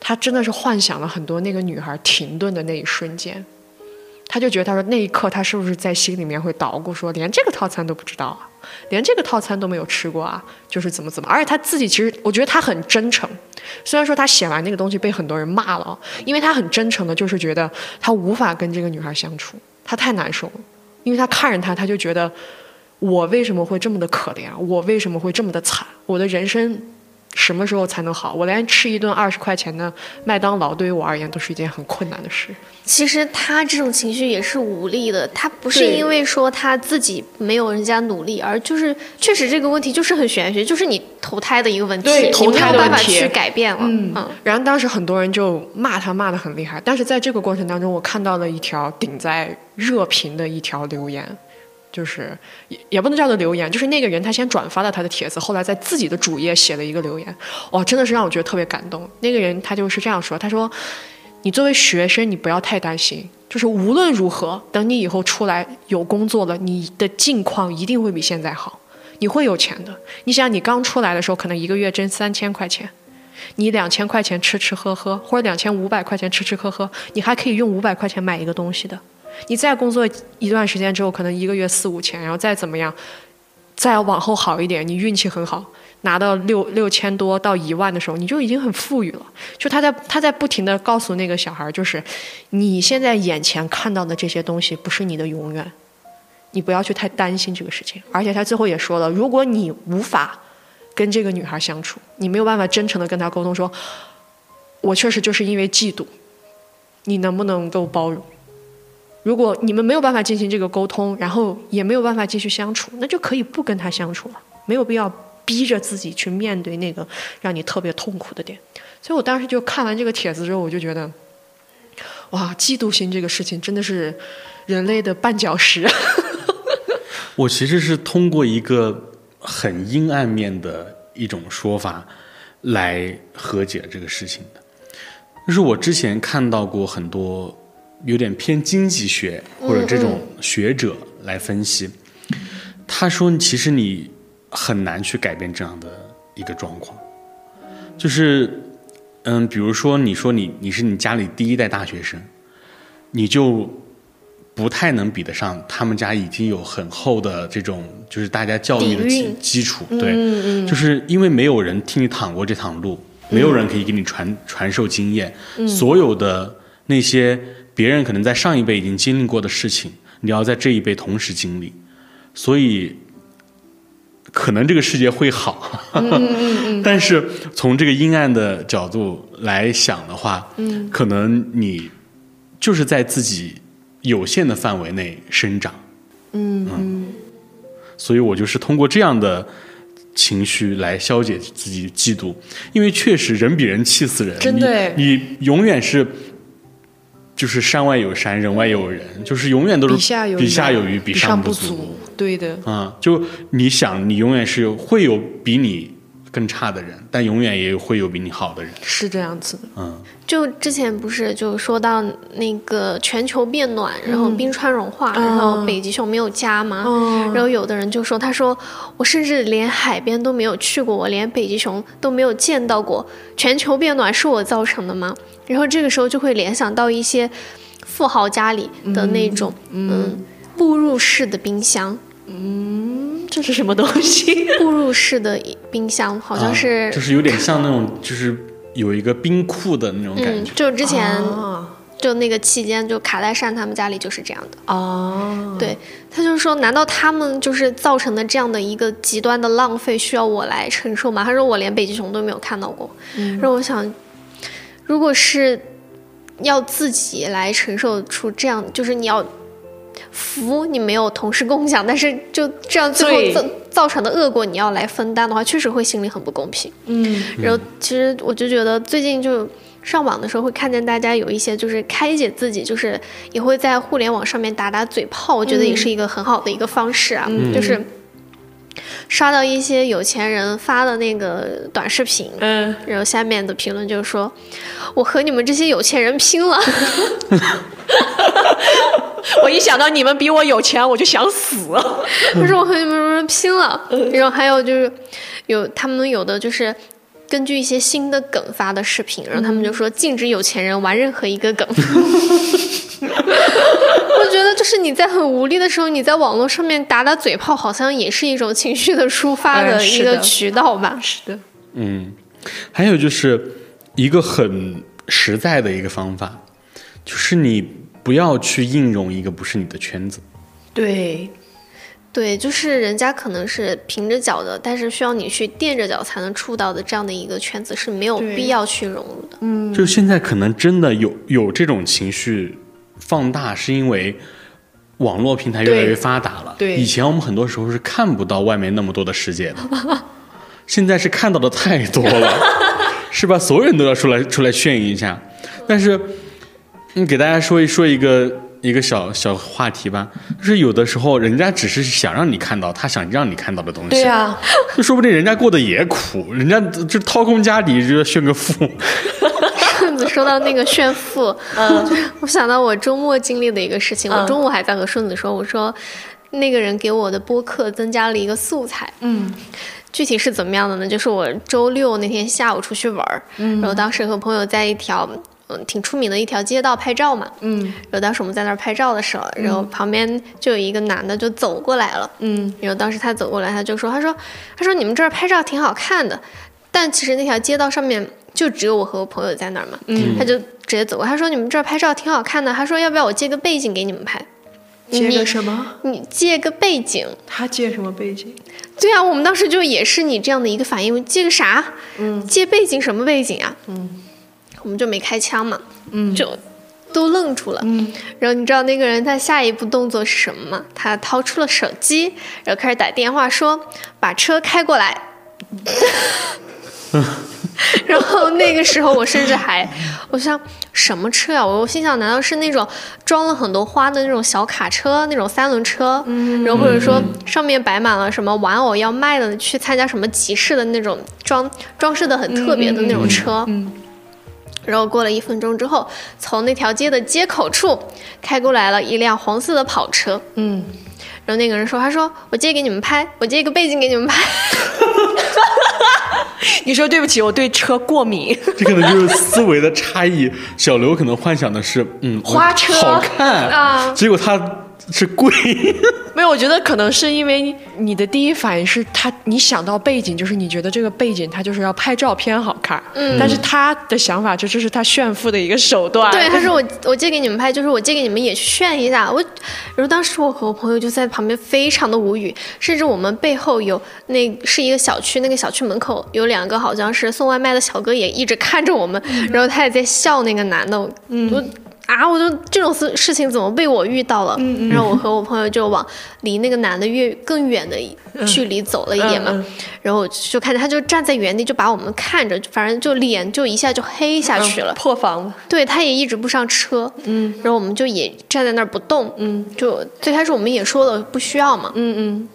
他真的是幻想了很多那个女孩停顿的那一瞬间，他就觉得他说那一刻他是不是在心里面会捣鼓说连这个套餐都不知道啊，连这个套餐都没有吃过啊，就是怎么怎么，而且他自己其实我觉得他很真诚，虽然说他写完那个东西被很多人骂了，因为他很真诚的，就是觉得他无法跟这个女孩相处，他太难受了，因为他看着他，他就觉得我为什么会这么的可怜，我为什么会这么的惨，我的人生。什么时候才能好？我连吃一顿二十块钱的麦当劳，对于我而言都是一件很困难的事。其实他这种情绪也是无力的，他不是因为说他自己没有人家努力，而就是确实这个问题就是很玄学，就是你投胎的一个问题，对你投胎没有办法去改变了。嗯嗯然后当时很多人就骂他，骂的很厉害。但是在这个过程当中，我看到了一条顶在热评的一条留言，就是也也不能叫做留言，就是那个人他先转发了他的帖子，后来在自己的主页写了一个留言，哇，真的是让我觉得特别感动。那个人他就是这样说，他说：“你作为学生，你不要太担心，就是无论如何，等你以后出来有工作了，你的境况一定会比现在好，你会有钱的。你想，你刚出来的时候，可能一个月挣三千块钱。”你两千块钱吃吃喝喝，或者两千五百块钱吃吃喝喝，你还可以用五百块钱买一个东西的。你再工作一段时间之后，可能一个月四五千，然后再怎么样，再往后好一点，你运气很好，拿到六六千多到一万的时候，你就已经很富裕了。就他在他在不停的告诉那个小孩，就是你现在眼前看到的这些东西不是你的永远，你不要去太担心这个事情。而且他最后也说了，如果你无法跟这个女孩相处，你没有办法真诚的跟她沟通，说，我确实就是因为嫉妒，你能不能够包容？如果你们没有办法进行这个沟通，然后也没有办法继续相处，那就可以不跟他相处了，没有必要逼着自己去面对那个让你特别痛苦的点。所以我当时就看完这个帖子之后，我就觉得，哇，嫉妒心这个事情真的是人类的绊脚石。我其实是通过一个很阴暗面的一种说法来和解这个事情的，就是我之前看到过很多。有点偏经济学或者这种学者来分析，他说，其实你很难去改变这样的一个状况，就是，嗯，比如说，你说你你是你家里第一代大学生，你就不太能比得上他们家已经有很厚的这种就是大家教育的基基础，对，就是因为没有人替你淌过这趟路，没有人可以给你传传授经验，所有的那些。别人可能在上一辈已经经历过的事情，你要在这一辈同时经历，所以可能这个世界会好。但是从这个阴暗的角度来想的话，可能你就是在自己有限的范围内生长。嗯嗯，所以我就是通过这样的情绪来消解自己嫉妒，因为确实人比人气死人。真的，你永远是。就是山外有山，人外有人，就是永远都是比下有比下有余，比上不足。对的，嗯，就你想，你永远是有会有比你更差的人，但永远也会有比你好的人。是这样子的。嗯，就之前不是就说到那个全球变暖，然后冰川融化，然后北极熊没有家吗？然后有的人就说，他说我甚至连海边都没有去过，我连北极熊都没有见到过，全球变暖是我造成的吗？然后这个时候就会联想到一些富豪家里的那种嗯步入式的冰箱，嗯，这是什么东西？步入式的冰箱好像是，就是有点像那种，就是有一个冰库的那种感觉。就之前就那个期间，就卡戴珊他们家里就是这样的。哦，对，他就是说，难道他们就是造成的这样的一个极端的浪费需要我来承受吗？他说我连北极熊都没有看到过，让我想。如果是要自己来承受出这样，就是你要福，你没有同事共享，但是就这样最后造造成的恶果，你要来分担的话，确实会心里很不公平。嗯，然后其实我就觉得最近就上网的时候会看见大家有一些就是开解自己，就是也会在互联网上面打打嘴炮，我觉得也是一个很好的一个方式啊，就是。刷到一些有钱人发的那个短视频，嗯，然后下面的评论就是说：“我和你们这些有钱人拼了！” 我一想到你们比我有钱，我就想死。他说：“我和你们拼了。”然后还有就是有他们有的就是根据一些新的梗发的视频，然后他们就说禁止有钱人玩任何一个梗。我觉得，就是你在很无力的时候，你在网络上面打打嘴炮，好像也是一种情绪的抒发的一个渠道吧。是的，嗯，还有就是一个很实在的一个方法，就是你不要去硬融一个不是你的圈子。对，对，就是人家可能是平着脚的，但是需要你去垫着脚才能触到的这样的一个圈子是没有必要去融入的。嗯，就现在可能真的有有这种情绪。放大是因为网络平台越来越发达了。对，以前我们很多时候是看不到外面那么多的世界的，现在是看到的太多了，是吧？所有人都要出来出来炫一下。但是，你给大家说一说一个一个小小话题吧，就是有的时候人家只是想让你看到他想让你看到的东西。对啊，就说不定人家过得也苦，人家就掏空家底就要炫个富。顺 子说到那个炫富，嗯，我想到我周末经历的一个事情。我中午还在和顺子说，我说那个人给我的播客增加了一个素材，嗯，具体是怎么样的呢？就是我周六那天下午出去玩儿，然后当时和朋友在一条嗯挺出名的一条街道拍照嘛。嗯然后当时我们在那儿拍照的时候，然后旁边就有一个男的就走过来了。嗯然后当时他走过来，他就说：“他说，他说你们这儿拍照挺好看的，但其实那条街道上面就只有我和我朋友在那儿嘛。嗯他就直接走过，他说你们这儿拍照挺好看的，他说要不要我借个背景给你们拍？借你个什么？你借个背景？他借什么背景？对啊，我们当时就也是你这样的一个反应，借个啥？嗯借背景什么背景啊？嗯，我们就没开枪嘛，嗯就都愣住了。嗯然后你知道那个人他下一步动作是什么吗？他掏出了手机，然后开始打电话说把车开过来。然后那个时候我甚至还，我想什么车呀、我心想难道是那种装了很多花的那种小卡车，那种三轮车？嗯，然后或者说上面摆满了什么玩偶要卖的，去参加什么集市的那种装装饰的很特别的那种车。嗯然后过了一分钟之后，从那条街的街口处开过来了一辆黄色的跑车。嗯，然后那个人说：“他说我借给你们拍，我借一个背景给你们拍。你说对不起，我对车过敏。这可能就是思维的差异。小刘可能幻想的是，嗯，花车好看啊结果他是贵。没有，我觉得可能是因为你的第一反应是他，你想到背景就是你觉得这个背景他就是要拍照片好看，嗯，但是他的想法就这是他炫富的一个手段。对，他说我我借给你们拍，就是我借给你们也去炫一下。我，然后当时我和我朋友就在旁边非常的无语，甚至我们背后有那是一个小区，那个小区门口有两个好像是送外卖的小哥也一直看着我们，然后他也在笑那个男的，嗯。我啊！我就这种事事情怎么被我遇到了？然后我和我朋友就往离那个男的越更远的距离走了一点嘛，嗯嗯然后就看见他就站在原地，就把我们看着，反正就脸就一下就黑下去了。破防了。对，他也一直不上车，嗯，然后我们就也站在那儿不动，嗯，就最开始我们也说了不需要嘛，嗯嗯，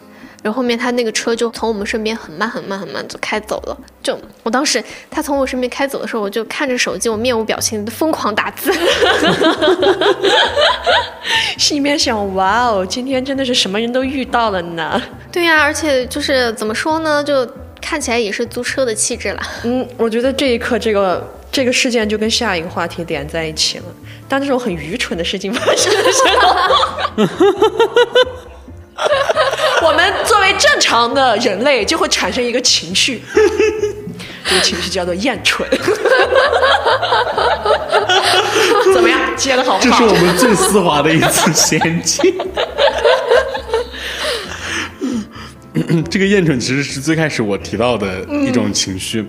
然后后面他那个车就从我们身边很慢很慢很慢就开走了，就我当时他从我身边开走的时候，我就看着手机，我面无表情的疯狂打字，心里面想，哇哦，今天真的是什么人都遇到了呢。对呀、而且就是怎么说呢，就看起来也是租车的气质了，嗯，我觉得这一刻，这个这个事件就跟下一个话题连在一起了。当这种很愚蠢的事情发生的时候，我们作为正常的人类就会产生一个情绪，这个情绪叫做厌蠢。怎么样，接的好不好？这是我们最丝滑的一次衔接。这个厌蠢其实是最开始我提到的一种情绪，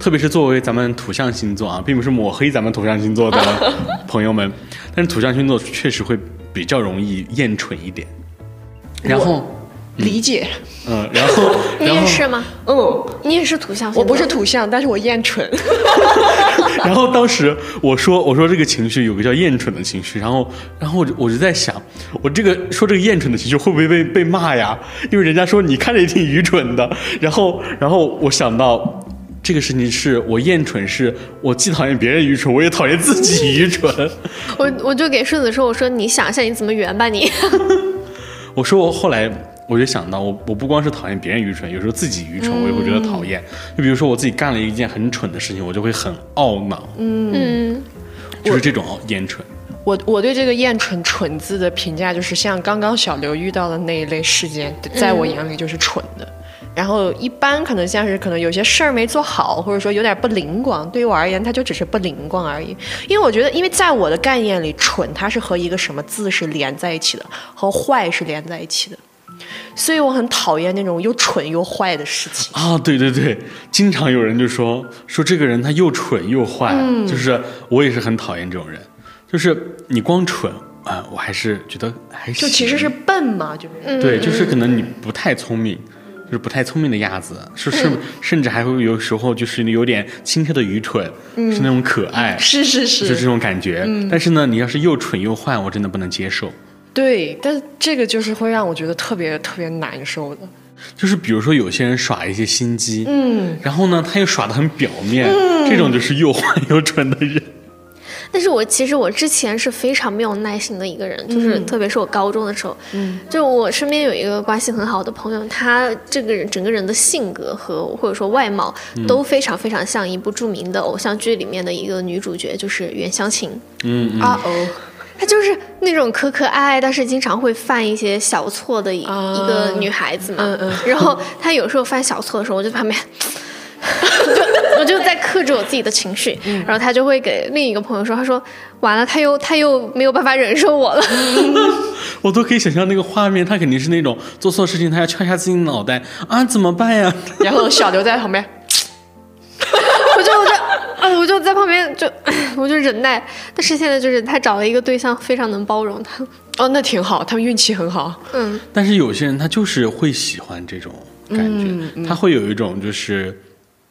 特别是作为咱们土象星座啊，并不是抹黑咱们土象星座的朋友们，但是土象星座确实会比较容易厌蠢一点。然后，理解。嗯，然后，你然后，也是吗？嗯，你也是土象？我不是土象，但是我厌蠢。然后当时我说我说这个情绪有个叫厌蠢的情绪，然后然后我就我就在想，我这个说这个厌蠢的情绪会不会被被骂呀？因为人家说你看着也挺愚蠢的。然后然后我想到这个事情是我厌蠢，是我既讨厌别人愚蠢，我也讨厌自己愚蠢。我我就给顺子说，我说你想一下你怎么圆吧你。我说我后来我就想到，我我不光是讨厌别人愚蠢，有时候自己愚蠢我也会觉得讨厌。就比如说我自己干了一件很蠢的事情，我就会很懊恼，嗯，就是这种厌蠢。我我对这个“厌蠢”“蠢”字的评价就是，像刚刚小刘遇到的那一类事件，在我眼里就是蠢的。然后一般可能像是可能有些事儿没做好，或者说有点不灵光，对于我而言，它就只是不灵光而已。因为我觉得，因为在我的概念里，蠢它是和一个什么字是连在一起的，和坏是连在一起的。所以我很讨厌那种又蠢又坏的事情。啊，对对对，经常有人就说说这个人他又蠢又坏，嗯就是我也是很讨厌这种人，就是你光蠢啊、我还是觉得还就其实是笨嘛，就是对，就是可能你不太聪明，就是不太聪明的样子，是是，甚至还会有时候就是有点轻佻的愚蠢，是那种可爱，是是是就是这，种感觉。但是呢，你要是又蠢又坏，我真的不能接受。对，但这个就是会让我觉得特别特别难受的。就是比如说有些人耍一些心机，嗯，然后呢他又耍的很表面，这种就是又坏又蠢的人。但是我其实我之前是非常没有耐心的一个人，就是特别是我高中的时候，嗯，就我身边有一个关系很好的朋友，他这个人整个人的性格和或者说外貌都非常非常像一部著名的偶像剧里面的一个女主角，就是袁湘琴。嗯嗯啊哦，她就是那种可可爱爱，但是经常会犯一些小错的一个女孩子嘛。嗯嗯然后她有时候犯小错的时候，我就旁边。我 就 我就在克制我自己的情绪，嗯。然后他就会给另一个朋友说，他说完了，他又他又没有办法忍受我了，我都可以想象那个画面，他肯定是那种做错事情，他要敲一下自己的脑袋啊，怎么办呀？然后小刘在旁边，我就我就啊，我就在旁边就我就忍耐，但是现在就是他找了一个对象，非常能包容他，哦，那挺好，他们运气很好。嗯，但是有些人他就是会喜欢这种感觉，他会有一种就是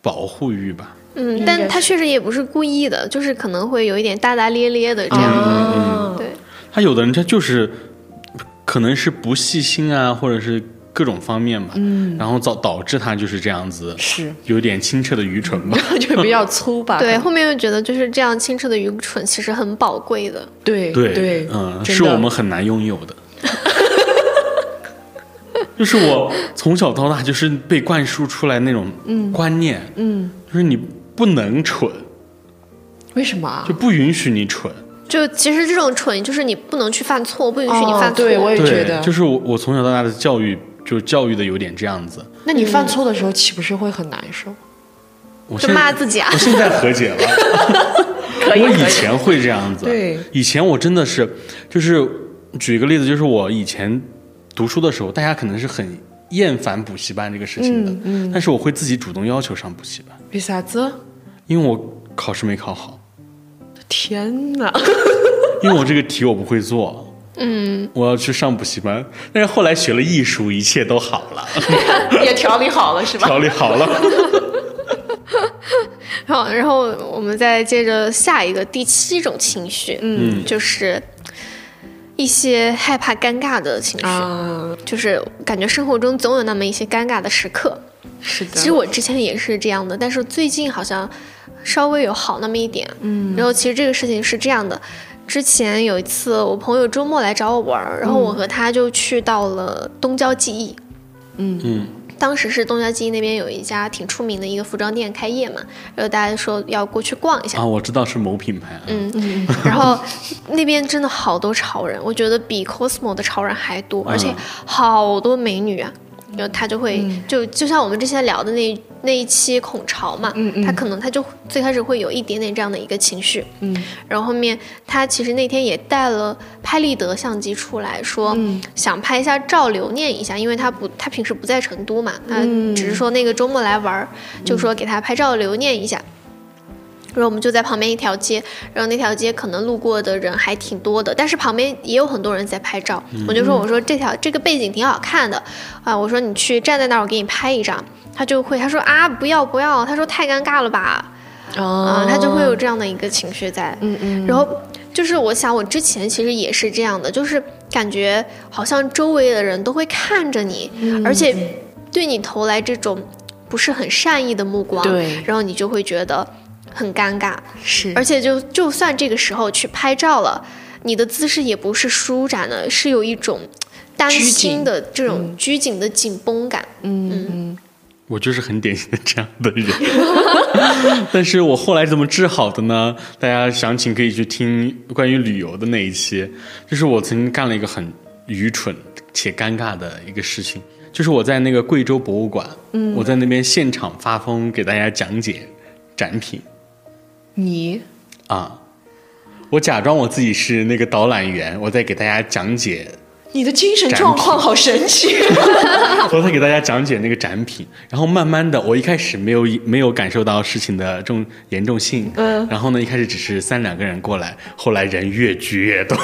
保护欲吧。嗯，但他确实也不是故意的，就是可能会有一点大大咧咧的这样。嗯，对，他有的人他就是可能是不细心啊，或者是各种方面吧，嗯，然后导导致他就是这样子，是有点清澈的愚蠢吧。就比较粗吧。对，后面又觉得就是这样清澈的愚蠢其实很宝贵的。对对对，嗯，是我们很难拥有的。就是我从小到大就是被灌输出来那种观念，嗯，就是你不能蠢，为什么啊？就不允许你蠢。就其实这种蠢，就是你不能去犯错，不允许你犯错。哦对我也觉，得就是我我从小到大的教育就教育的有点这样子。那你犯错的时候岂不是会很难受？就我现在骂自己啊我现在和解了。可以我以前会这样子，对以前我真的是，就是举一个例子，就是我以前读书的时候，大家可能是很厌烦补习班这个事情的，嗯但是我会自己主动要求上补习班，为啥子？因为我考试没考好，天哪！因为我这个题我不会做，嗯，我要去上补习班，但是后来学了艺术，一切都好了，也调理好了是吧？调理好了，然后，然后我们再接着下一个第七种情绪，嗯，就是一些害怕尴尬的情绪，啊，就是感觉生活中总有那么一些尴尬的时刻。是的。其实我之前也是这样的，但是最近好像稍微有好那么一点。嗯，然后其实这个事情是这样的，之前有一次我朋友周末来找我玩儿，然后我和他就去到了东郊记忆。嗯嗯，当时是东郊记忆那边有一家挺出名的一个服装店开业嘛，然后大家说要过去逛一下。啊，我知道是某品牌啊，嗯，然后那边真的好多潮人，我觉得比 Cosmo 的潮人还多，而且好多美女啊。然后他就会、就就像我们之前聊的那那一期孔潮嘛，他可能他就最开始会有一点点这样的一个情绪，嗯，然后后面他其实那天也带了拍立得相机出来说，想拍一下照留念一下，因为他不他平时不在成都嘛，他只是说那个周末来玩儿，就说给他拍照留念一下。然后我们就在旁边一条街，然后那条街可能路过的人还挺多的，但是旁边也有很多人在拍照。我就说，我说这条这个背景挺好看的，啊，我说你去站在那儿，我给你拍一张。他就会他说啊不要不要，他说太尴尬了吧，啊、啊他就会有这样的一个情绪在。嗯嗯，然后就是我想，我之前其实也是这样的，就是感觉好像周围的人都会看着你，而且对你投来这种不是很善意的目光，对。然后你就会觉得很尴尬，是。而且就就算这个时候去拍照了，你的姿势也不是舒展的，是有一种担心的这种拘谨。的紧绷感。嗯嗯。我就是很典型的这样的人，但是我后来怎么治好的呢？大家详情可以去听关于旅游的那一期。就是我曾经干了一个很愚蠢且尴尬的一个事情，就是我在那个贵州博物馆，嗯，我在那边现场发疯给大家讲解展品你？啊，我假装我自己是那个导览员，我在给大家讲解你的精神状况好神奇。昨天给大家讲解那个展品，然后慢慢的，我一开始没有没有感受到事情的重严重性，嗯。然后呢，一开始只是三两个人过来，后来人越聚越多，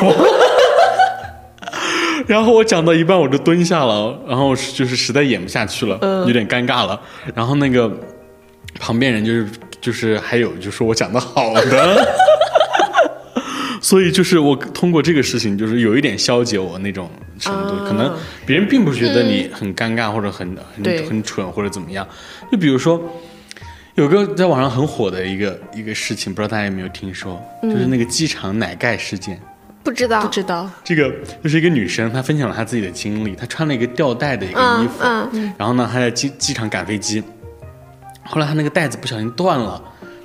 然后我讲到一半我就蹲下了，然后就是实在演不下去了，有点尴尬了，然后那个旁边人就是就是还有就是我讲的好的。所以就是我通过这个事情，就是有一点消解我那种程度，啊可能别人并不觉得你很尴尬或者很对很很蠢或者怎么样。就比如说，有个在网上很火的一个一个事情，不知道大家有没有听说，就是那个机场奶盖事件。不知道不知道，这个就是一个女生，她分享了她自己的经历。她穿了一个吊带的一个衣服，嗯然后呢，她在机机场赶飞机，后来他那个袋子不小心断了，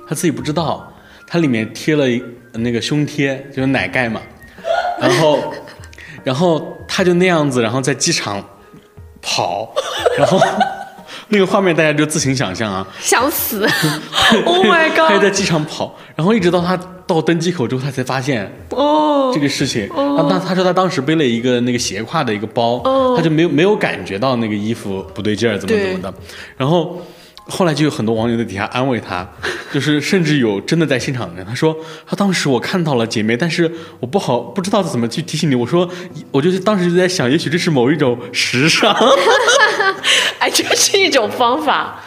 他自己不知道，他里面贴了一那个胸贴，就是奶盖嘛，然后，然后他就那样子，然后在机场跑，然后 那个画面大家就自行想象啊，想死，Oh my god 他就在机场跑，然后一直到他到登机口之后，他才发现。哦，这个事情。啊，那他说他当时背了一个那个斜挎的一个包，他就没有没有感觉到那个衣服不对劲儿，怎么怎么的。然后后来就有很多网友在底下安慰她，就是甚至有真的在现场的人，他说他当时我看到了姐妹，但是我不好不知道怎么去提醒你。我说我就是当时就在想，也许这是某一种时尚。哎，就是一种方法。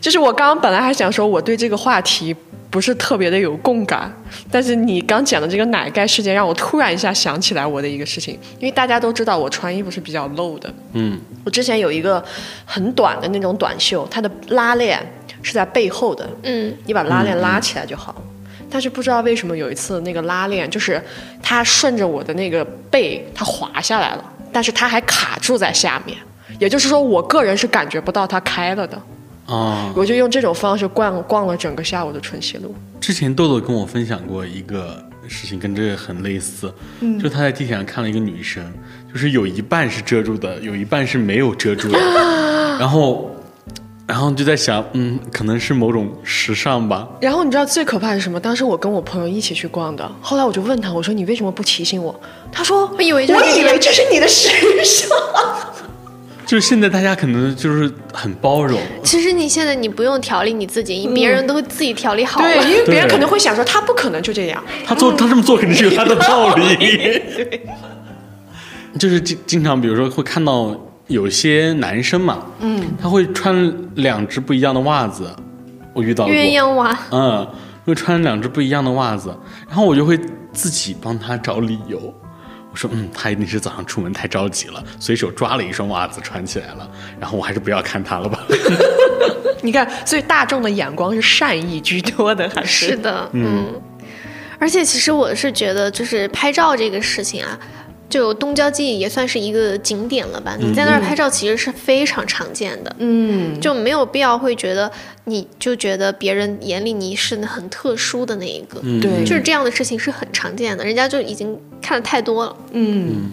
就是我刚刚本来还想说，我对这个话题不是特别的有共感，但是你刚讲的这个奶盖事件，让我突然一下想起来我的一个事情。因为大家都知道我穿衣服是比较露的，嗯，我之前有一个很短的那种短袖，它的拉链是在背后的，嗯，你把拉链拉起来就好。但是不知道为什么有一次那个拉链就是它顺着我的那个背它滑下来了，但是它还卡住在下面，也就是说我个人是感觉不到它开了的。啊，我就用这种方式逛逛了整个下午的春熙路。之前豆豆跟我分享过一个事情，跟这个很类似，嗯，就他在地铁上看了一个女生，就是有一半是遮住的，有一半是没有遮住的，然后，然后就在想，嗯，可能是某种时尚吧，然后你知道最可怕的是什么？当时我跟我朋友一起去逛的，后来我就问他，我说你为什么不提醒我？他说我以为我以为这是你的时尚。就是现在大家可能就是很包容，其实你现在你不用调理你自己，别人都会自己调理好了。对，因为别人对可能会想说他不可能就这样。他做他这么做肯定是有他的道理，就是经经常比如说会看到有些男生嘛，嗯，他会穿两只不一样的袜子，我遇到过，鸳鸯袜，嗯，会穿两只不一样的袜子，然后我就会自己帮他找理由。我说，嗯，他一定是早上出门太着急了，随手抓了一双袜子穿起来了。然后我还是不要看他了吧。你看，所以大众的眼光是善意居多的，还是是的，嗯。而且其实我是觉得，就是拍照这个事情啊，就东郊记也算是一个景点了吧。你在那儿拍照其实是非常常见的，嗯，就没有必要会觉得你就觉得别人眼里你是很特殊的那一个。嗯对就是这样的事情是很常见的，人家就已经看的太多了，嗯，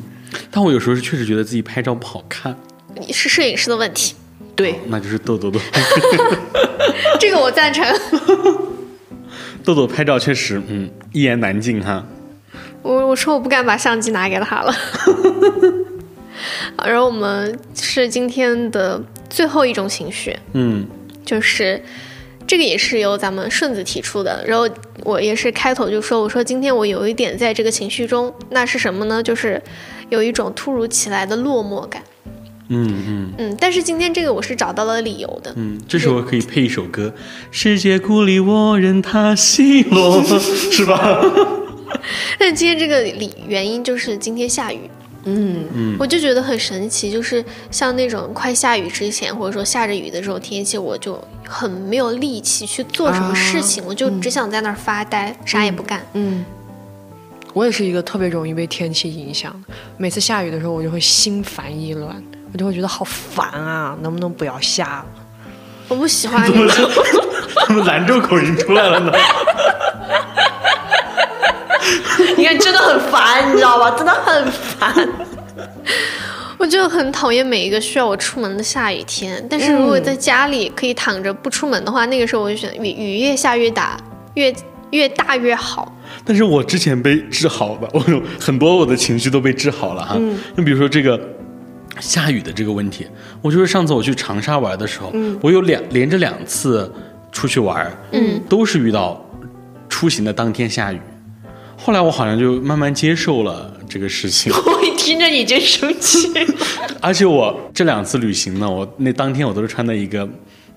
但我有时候是确实觉得自己拍照不好看，你是摄影师的问题，对，那就是豆豆的。这个我赞成。豆豆拍照确实，嗯，一言难尽哈。我我说我不敢把相机拿给他了。然后我们是今天的最后一种情绪，嗯就是这个也是由咱们顺子提出的。然后我也是开头就说，我说今天我有一点在这个情绪中，那是什么呢？就是有一种突如其来的落寞感。嗯嗯嗯，但是今天这个我是找到了理由的。嗯，这时候可以配一首歌，《世界孤立我，任它奚落》，是吧？但今天这个理原因就是今天下雨。嗯嗯我就觉得很神奇，就是像那种快下雨之前，或者说下着雨的这种天气，我就很没有力气去做什么事情，我就只想在那儿发呆，啥也不干。嗯，我也是一个特别容易被天气影响。每次下雨的时候，我就会心烦意乱，我就会觉得好烦啊，能不能不要下了？我不喜 欢怎么，怎么兰州口音出来了呢？你看，真的很烦，你知道吧？真的很烦。我就很讨厌每一个需要我出门的下雨天。但是如果在家里可以躺着不出门的话，那个时候我就选雨雨越下越大，越越大越好。但是我之前被治好的，我有很多我的情绪都被治好了哈。嗯就比如说这个下雨的这个问题，我就是上次我去长沙玩的时候，嗯我有两连着两次出去玩，嗯，都是遇到出行的当天下雨。后来我好像就慢慢接受了这个事情，我一听着你就生气。而且我这两次旅行呢，我那当天我都是穿的一个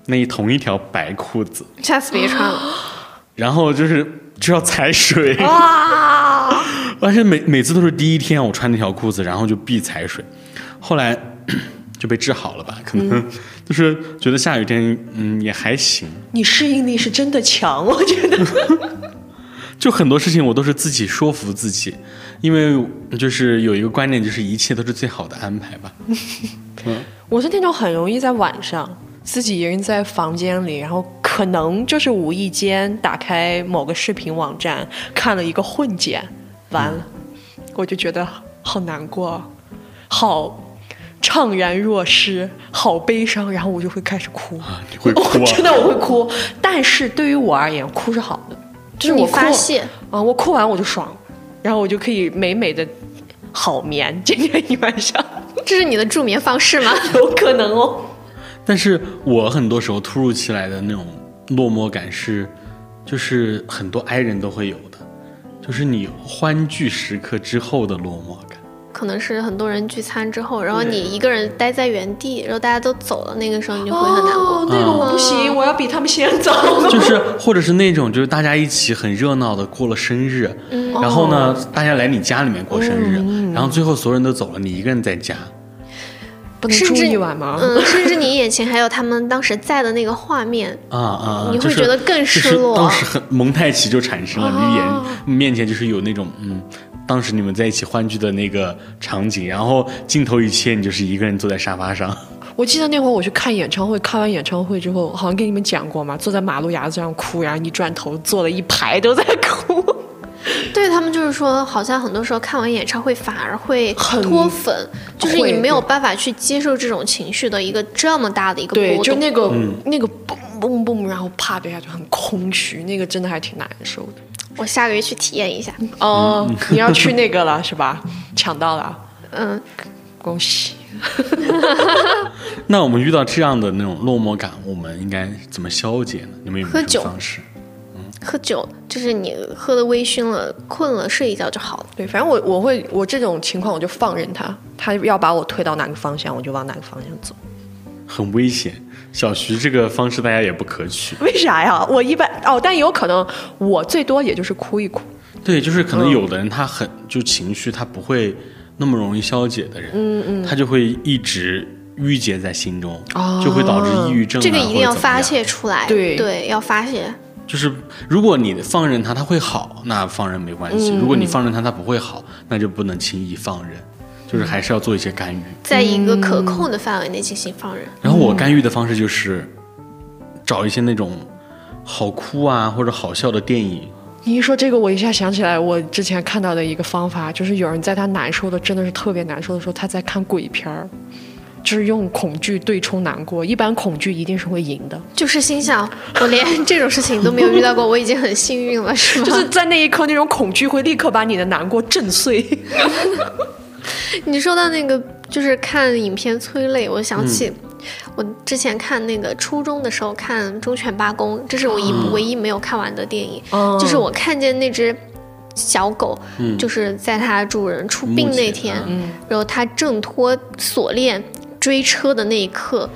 那一同一条白裤子，下次别穿了。然后就是就要踩水，哇，而且每每次都是第一天我穿那条裤子，然后就必踩水。后来 就被治好了吧？可能就是觉得下雨天，嗯，也还行。你适应力是真的强，我觉得。就很多事情我都是自己说服自己，因为就是有一个观念，就是一切都是最好的安排吧。我是那种很容易在晚上自己一个人在房间里，然后可能就是无意间打开某个视频网站看了一个混剪，完了，我就觉得好难过，好怅然若失，好悲伤，然后我就会开始哭。你会哭啊？真的我会哭，但是对于我而言，哭是好的，就是你我发泄，啊，我哭完我就爽，然后我就可以美美的好眠，今天一晚上 这是你的助眠方式吗？有可能哦。但是我很多时候突如其来的那种落寞感是，就是很多 i 人都会有的，就是你欢聚时刻之后的落寞感。可能是很多人聚餐之后，然后你一个人待在原地，然后大家都走了，那个时候你就会很难过。哦，那个我不行，我要比他们先走。就是或者是那种就是大家一起很热闹的过了生日，然后呢，大家来你家里面过生日，然后最后所有人都走了，你一个人在家。不能住甚至一晚吗？嗯，甚至你眼前还有他们当时在的那个画面，啊啊！你会觉得更失落就是当时很蒙太奇就产生了，你眼面前就是有那种嗯，当时你们在一起欢聚的那个场景，然后镜头一切，你就是一个人坐在沙发上。我记得那会儿我去看演唱会，看完演唱会之后，好像跟你们讲过嘛，坐在马路牙子上哭，然后一转头坐了一排都在哭。对他们就是说，好像很多时候看完演唱会反而会很脱粉，就是你没有办法去接受这种情绪的一个这么大的一个，波动。对就那个、那个嘣嘣嘣，然后啪的一下就很空虚，那个真的还挺难受的。我下个月去体验一下。哦，你要去那个了是吧？抢到了，嗯，恭喜！那我们遇到这样的那种落寞感，我们应该怎么消解呢？你们有没有方式？喝酒就是你喝的微醺了，困了睡一觉就好了。对，反正我我会我这种情况我就放任他，他要把我推到哪个方向，我就往哪个方向走。很危险。小徐这个方式大家也不可取。为啥呀？我一般哦，但有可能我最多也就是哭一哭。对，就是可能有的人他很就情绪他不会那么容易消解的人，嗯嗯，他就会一直郁结在心中，就会导致抑郁症、啊。这个一定要发。泄出来。对对，要发泄。就是如果你放任他，他会好，那放任没关系；如果你放任他，他不会好，那就不能轻易放任，就是还是要做一些干预。在一个可控的范围内进行放任。然后我干预的方式就是找一些那种好哭啊或者好笑的电影，你一说这个，我一下想起来我之前看到的一个方法，就是有人在他难受的真的是特别难受的时候，他在看鬼片儿，就是用恐惧对冲难过。一般恐惧一定是会赢的，就是心想，我连这种事情都没有遇到过，我已经很幸运了，是吗？就是在那一刻，那种恐惧会立刻把你的难过震碎。你说到那个，就是看影片催泪，我想起、嗯。我之前看那个初中的时候看《忠犬八公》，这是我一部唯一没有看完的电影。哦。就是我看见那只小狗，就是在它主人出殡那天，然后它挣脱锁链追车的那一刻。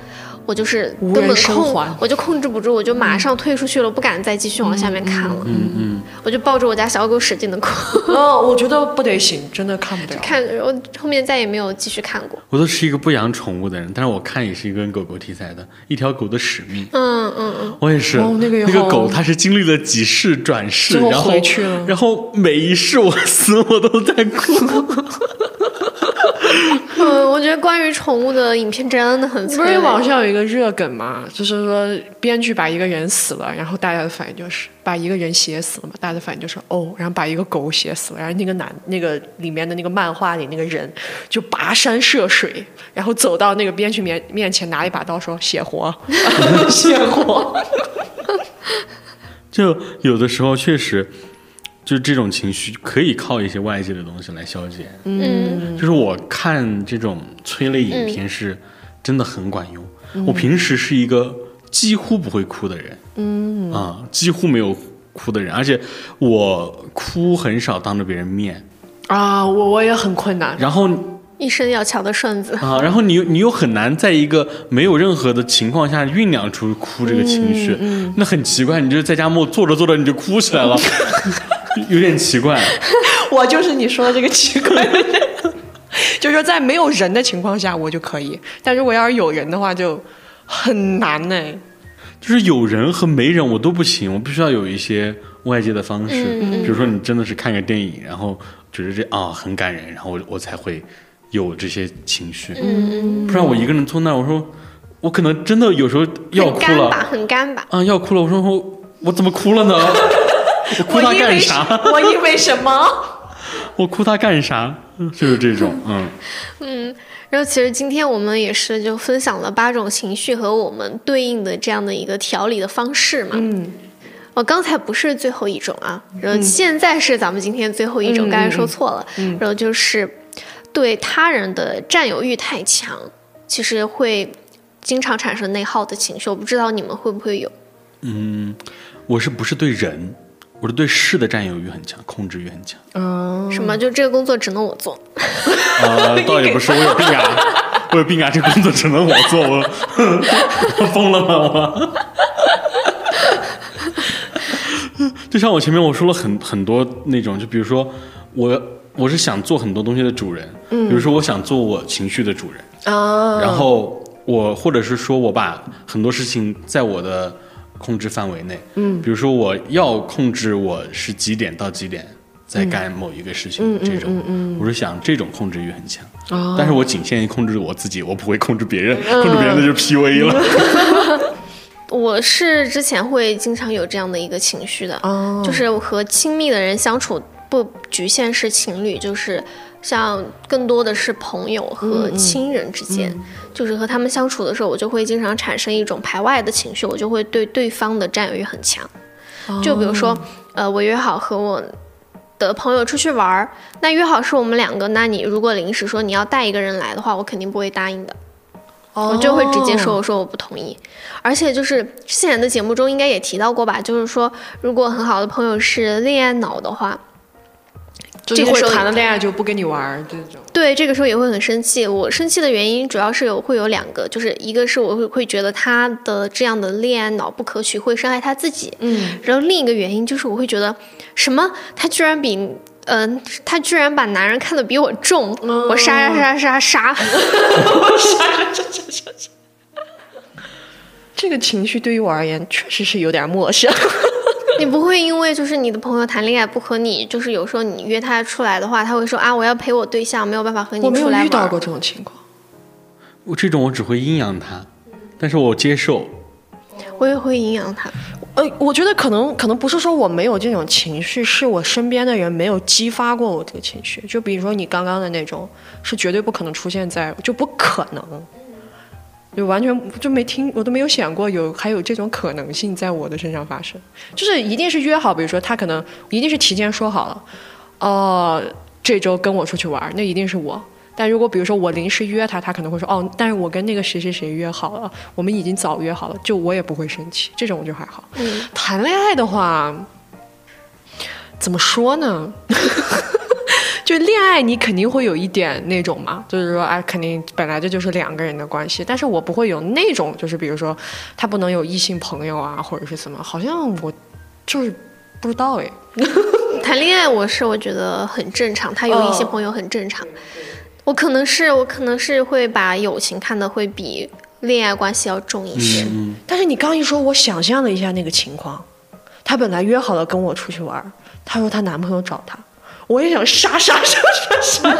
我就是根本控，我就控制不住，我就马上退出去了，不敢再继续往下面看了。嗯嗯，我就抱着我家小狗使劲的哭，哦，我觉得不得行，真的看不 了。看，我后面再也没有继续看过。我都是一个不养宠物的人，但是我看也是一个跟狗狗题材的《一条狗的使命》。嗯嗯嗯，我也是，哦那个那个狗它是经历了几世转世，然后回去了然后每一世我死我都在哭。嗯，我觉得关于宠物的影片真的很。不是网上有一个热梗嘛，就是说编剧把一个人死了，然后大家的反应就是把一个人写死了嘛，大家的反应就是哦，然后把一个狗写死了，然后那个男那个里面的那个漫画里那个人就跋山涉水，然后走到那个编剧面面前拿一把刀说写活，写活。就有的时候确实，就这种情绪可以靠一些外界的东西来消解。嗯，就是我看这种催泪影片是真的很管用。我平时是一个几乎不会哭的人，嗯啊，几乎没有哭的人，而且我哭很少当着别人面。啊，我我也很困难。然后一身要强的顺子。啊，然后你又你又很难在一个没有任何的情况下酝酿出哭这个情绪，那很奇怪。你就是在家默坐着坐着你就哭起来了，有点奇怪。我就是你说的这个奇怪的人。就是说在没有人的情况下我就可以，但如果要是有人的话就很难呢。就是有人和没人我都不行，我必须要有一些外界的方式，比如说你真的是看个电影，然后觉得这啊很感人，然后我我才会有这些情绪，不然我一个人坐那儿，我说我可能真的有时候要哭了，很干吧，很干吧。啊要哭了，我说我我怎么哭了呢？我哭他干啥？我因为什么？我哭他干啥？就是这种，嗯嗯。然后其实今天我们也是就分享了八种情绪和我们对应的这样的一个调理的方式嘛。嗯，我刚才不是最后一种啊，然后现在是咱们今天最后一种，刚才说错了。然后就是对他人的占有欲太强，其实会经常产生内耗的情绪。我不知道你们会不会有？嗯，我是不是对人，我是对事的占有欲很强，控制欲很强。嗯，什么？就这个工作只能我做？啊，倒也不是，我有病啊，我有病啊，这个工作只能我做，我我疯了吗？我。就像我前面我说了很很多那种，就比如说我我是想做很多东西的主人，嗯，比如说我想做我情绪的主人，啊，然后我或者是说我把很多事情在我的控制范围内，嗯，比如说我要控制我是几点到几点在干某一个事情，这种，嗯嗯我是想这种控制欲很强，哦。但是我仅限于控制我自己，我不会控制别人，控制别人那就 PUA 了。我是之前会经常有这样的一个情绪的，哦。就是我和亲密的人相处，不局限是情侣，就是像更多的是朋友和亲人之间，就是和他们相处的时候，我就会经常产生一种排外的情绪，我就会对对方的占有欲很强。就比如说，呃，我约好和我的朋友出去玩儿，那约好是我们两个，那你如果临时说你要带一个人来的话，我肯定不会答应的。我就会直接说，我说我不同意。而且就是之前的节目中应该也提到过吧，就是说如果很好的朋友是恋爱脑的话，就是这个时候会谈了恋爱就不跟你玩儿这种。对这个时候也会很生气。我生气的原因主要是有会有两个，就是一个是我会会觉得他的这样的恋爱脑不可取，会伤害他自己。嗯，然后另一个原因就是我会觉得什么他居然比。嗯、他居然把男人看得比我重，我杀杀杀杀杀，这个情绪对于我而言确实是有点陌生。你不会因为就是你的朋友谈恋爱不和你，就是有时候你约他出来的话，他会说啊我要陪我对象，没有办法和你出来我没有。遇到过这种情况。我这种我只会阴阳他，但是我接受。我也会阴阳他。呃，我觉得可能可能不是说我没有这种情绪，是我身边的人没有激发过我这个情绪。就比如说你刚刚的那种，是绝对不可能出现在，就不可能，就完全就没听，我都没有想过有还有这种可能性在我的身上发生。就是一定是约好，比如说他可能一定是提前说好了，哦、这周跟我出去玩，那一定是我。但如果比如说我临时约他，他可能会说哦，但是我跟那个谁谁谁约好了，我们已经早约好了，就我也不会生气，这种我就还好。嗯，谈恋爱的话，怎么说呢？就恋爱，你肯定会有一点那种嘛，就是说，哎，肯定本来这就是两个人的关系，但是我不会有那种，就是比如说，他不能有异性朋友啊，或者是怎么，好像我就是不知道哎。谈恋爱我是我觉得很正常，他有异性朋友很正常。我可能是我可能是会把友情看得会比恋爱关系要重一些。嗯，但是你刚一说，我想象了一下那个情况，她本来约好了跟我出去玩儿，她说她男朋友找她，我也想杀杀杀杀杀，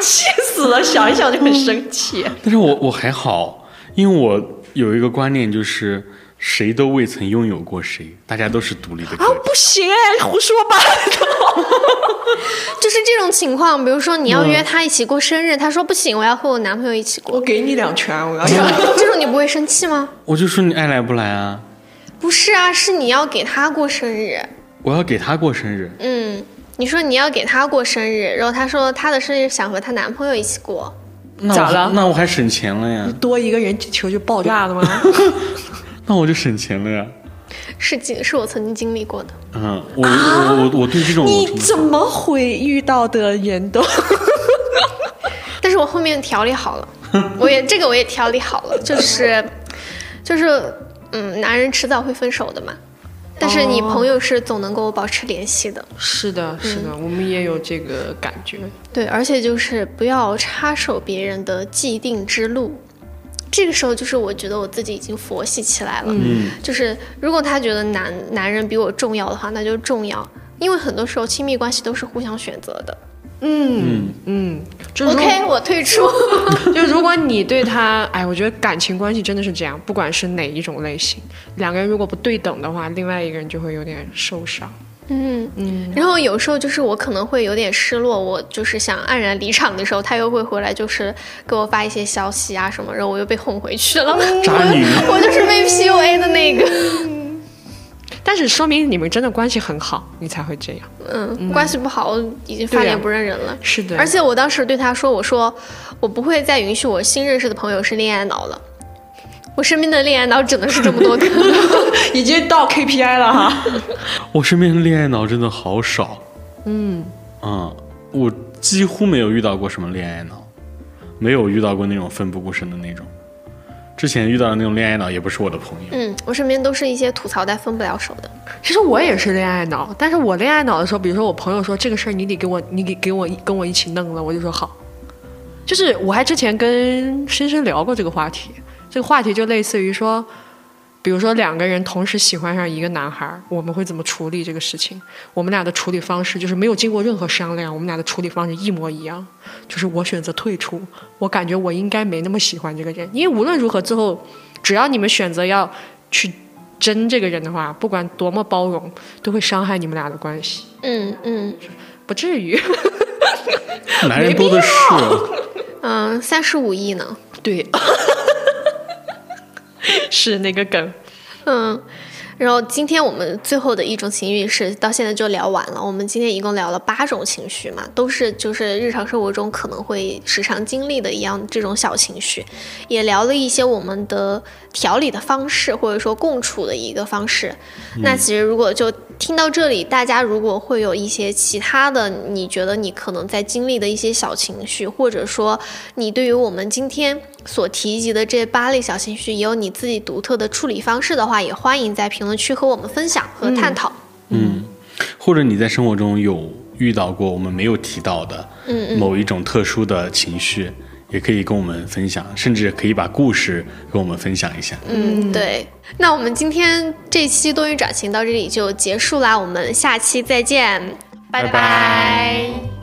气死了，想一想就很生气。但是我我还好，因为我有一个观念就是。谁都未曾拥有过谁，大家都是独立的个啊，不行哎，胡说八道。就是这种情况，比如说你要约他一起过生日，他说不行，我要和我男朋友一起过，我给你两拳，我要这种你不会生气吗？我就说你爱来不来啊？不是啊，是你要给他过生日。我要给他过生日，嗯，你说你要给她过生日，然后她说她的生日想和她男朋友一起过，那咋了那我还省钱了呀，多一个人，地球就爆炸了吗？那我就省钱了呀。是经是我曾经经历过的。嗯，我我我我对这种你怎么会遇到的人都？但是我后面调理好了，我也这个我也调理好了，就是就是嗯，男人迟早会分手的嘛。但是你朋友是总能跟我保持联系的。是的，是的，我们也有这个感觉。对，而且就是不要插手别人的既定之路。这个时候，就是我觉得我自己已经佛系起来了。嗯，就是如果他觉得男男人比我重要的话，那就重要。因为很多时候亲密关系都是互相选择的。嗯嗯，就 OK，我退出。就如果你对他，哎，我觉得感情关系真的是这样，不管是哪一种类型，两个人如果不对等的话，另外一个人就会有点受伤。嗯嗯。然后有时候就是我可能会有点失落，我就是想黯然离场的时候，他又会回来，就是给我发一些消息啊什么，然后我又被哄回去了。渣女。我就是被 PUA 的那个。但是说明你们真的关系很好，你才会这样。嗯，关系不好，已经翻脸不认人了。是的。而且我当时对他说：“我说我不会再允许我新认识的朋友是恋爱脑了。我身边的恋爱脑只能是这么多个，已经到 KPI 了哈。我身边的恋爱脑真的好少。嗯嗯，我几乎没有遇到过什么恋爱脑，没有遇到过那种奋不顾身的那种。”之前遇到的那种恋爱脑也不是我的朋友。嗯，我身边都是一些吐槽但分不了手的。其实我也是恋爱脑，但是我恋爱脑的时候，比如说我朋友说这个事儿你得给我，你给给我跟我一起弄了，我就说好。就是我还之前跟深深聊过这个话题，这个话题就类似于说。比如说两个人同时喜欢上一个男孩，我们会怎么处理这个事情？我们俩的处理方式就是没有经过任何商量，我们俩的处理方式一模一样，就是我选择退出。我感觉我应该没那么喜欢这个人，因为无论如何最后，只要你们选择要去争这个人的话，不管多么包容，都会伤害你们俩的关系。嗯嗯，不至于，男人多的是。嗯，三十五亿呢？对。是那个梗，嗯，然后今天我们最后的一种情绪是到现在就聊完了。我们今天一共聊了八种情绪嘛，都是就是日常生活中可能会时常经历的一样这种小情绪，也聊了一些我们的调理的方式，或者说共处的一个方式。那其实如果就听到这里，大家如果会有一些其他的，你觉得你可能在经历的一些小情绪，或者说你对于我们今天。所提及的这八类小情绪，也有你自己独特的处理方式的话，也欢迎在评论区和我们分享和探讨。嗯，或者你在生活中有遇到过我们没有提到的，嗯某一种特殊的情绪，也可以跟我们分享，甚至可以把故事跟我们分享一下。嗯，对。那我们今天这期多云转晴到这里就结束啦，我们下期再见，拜拜。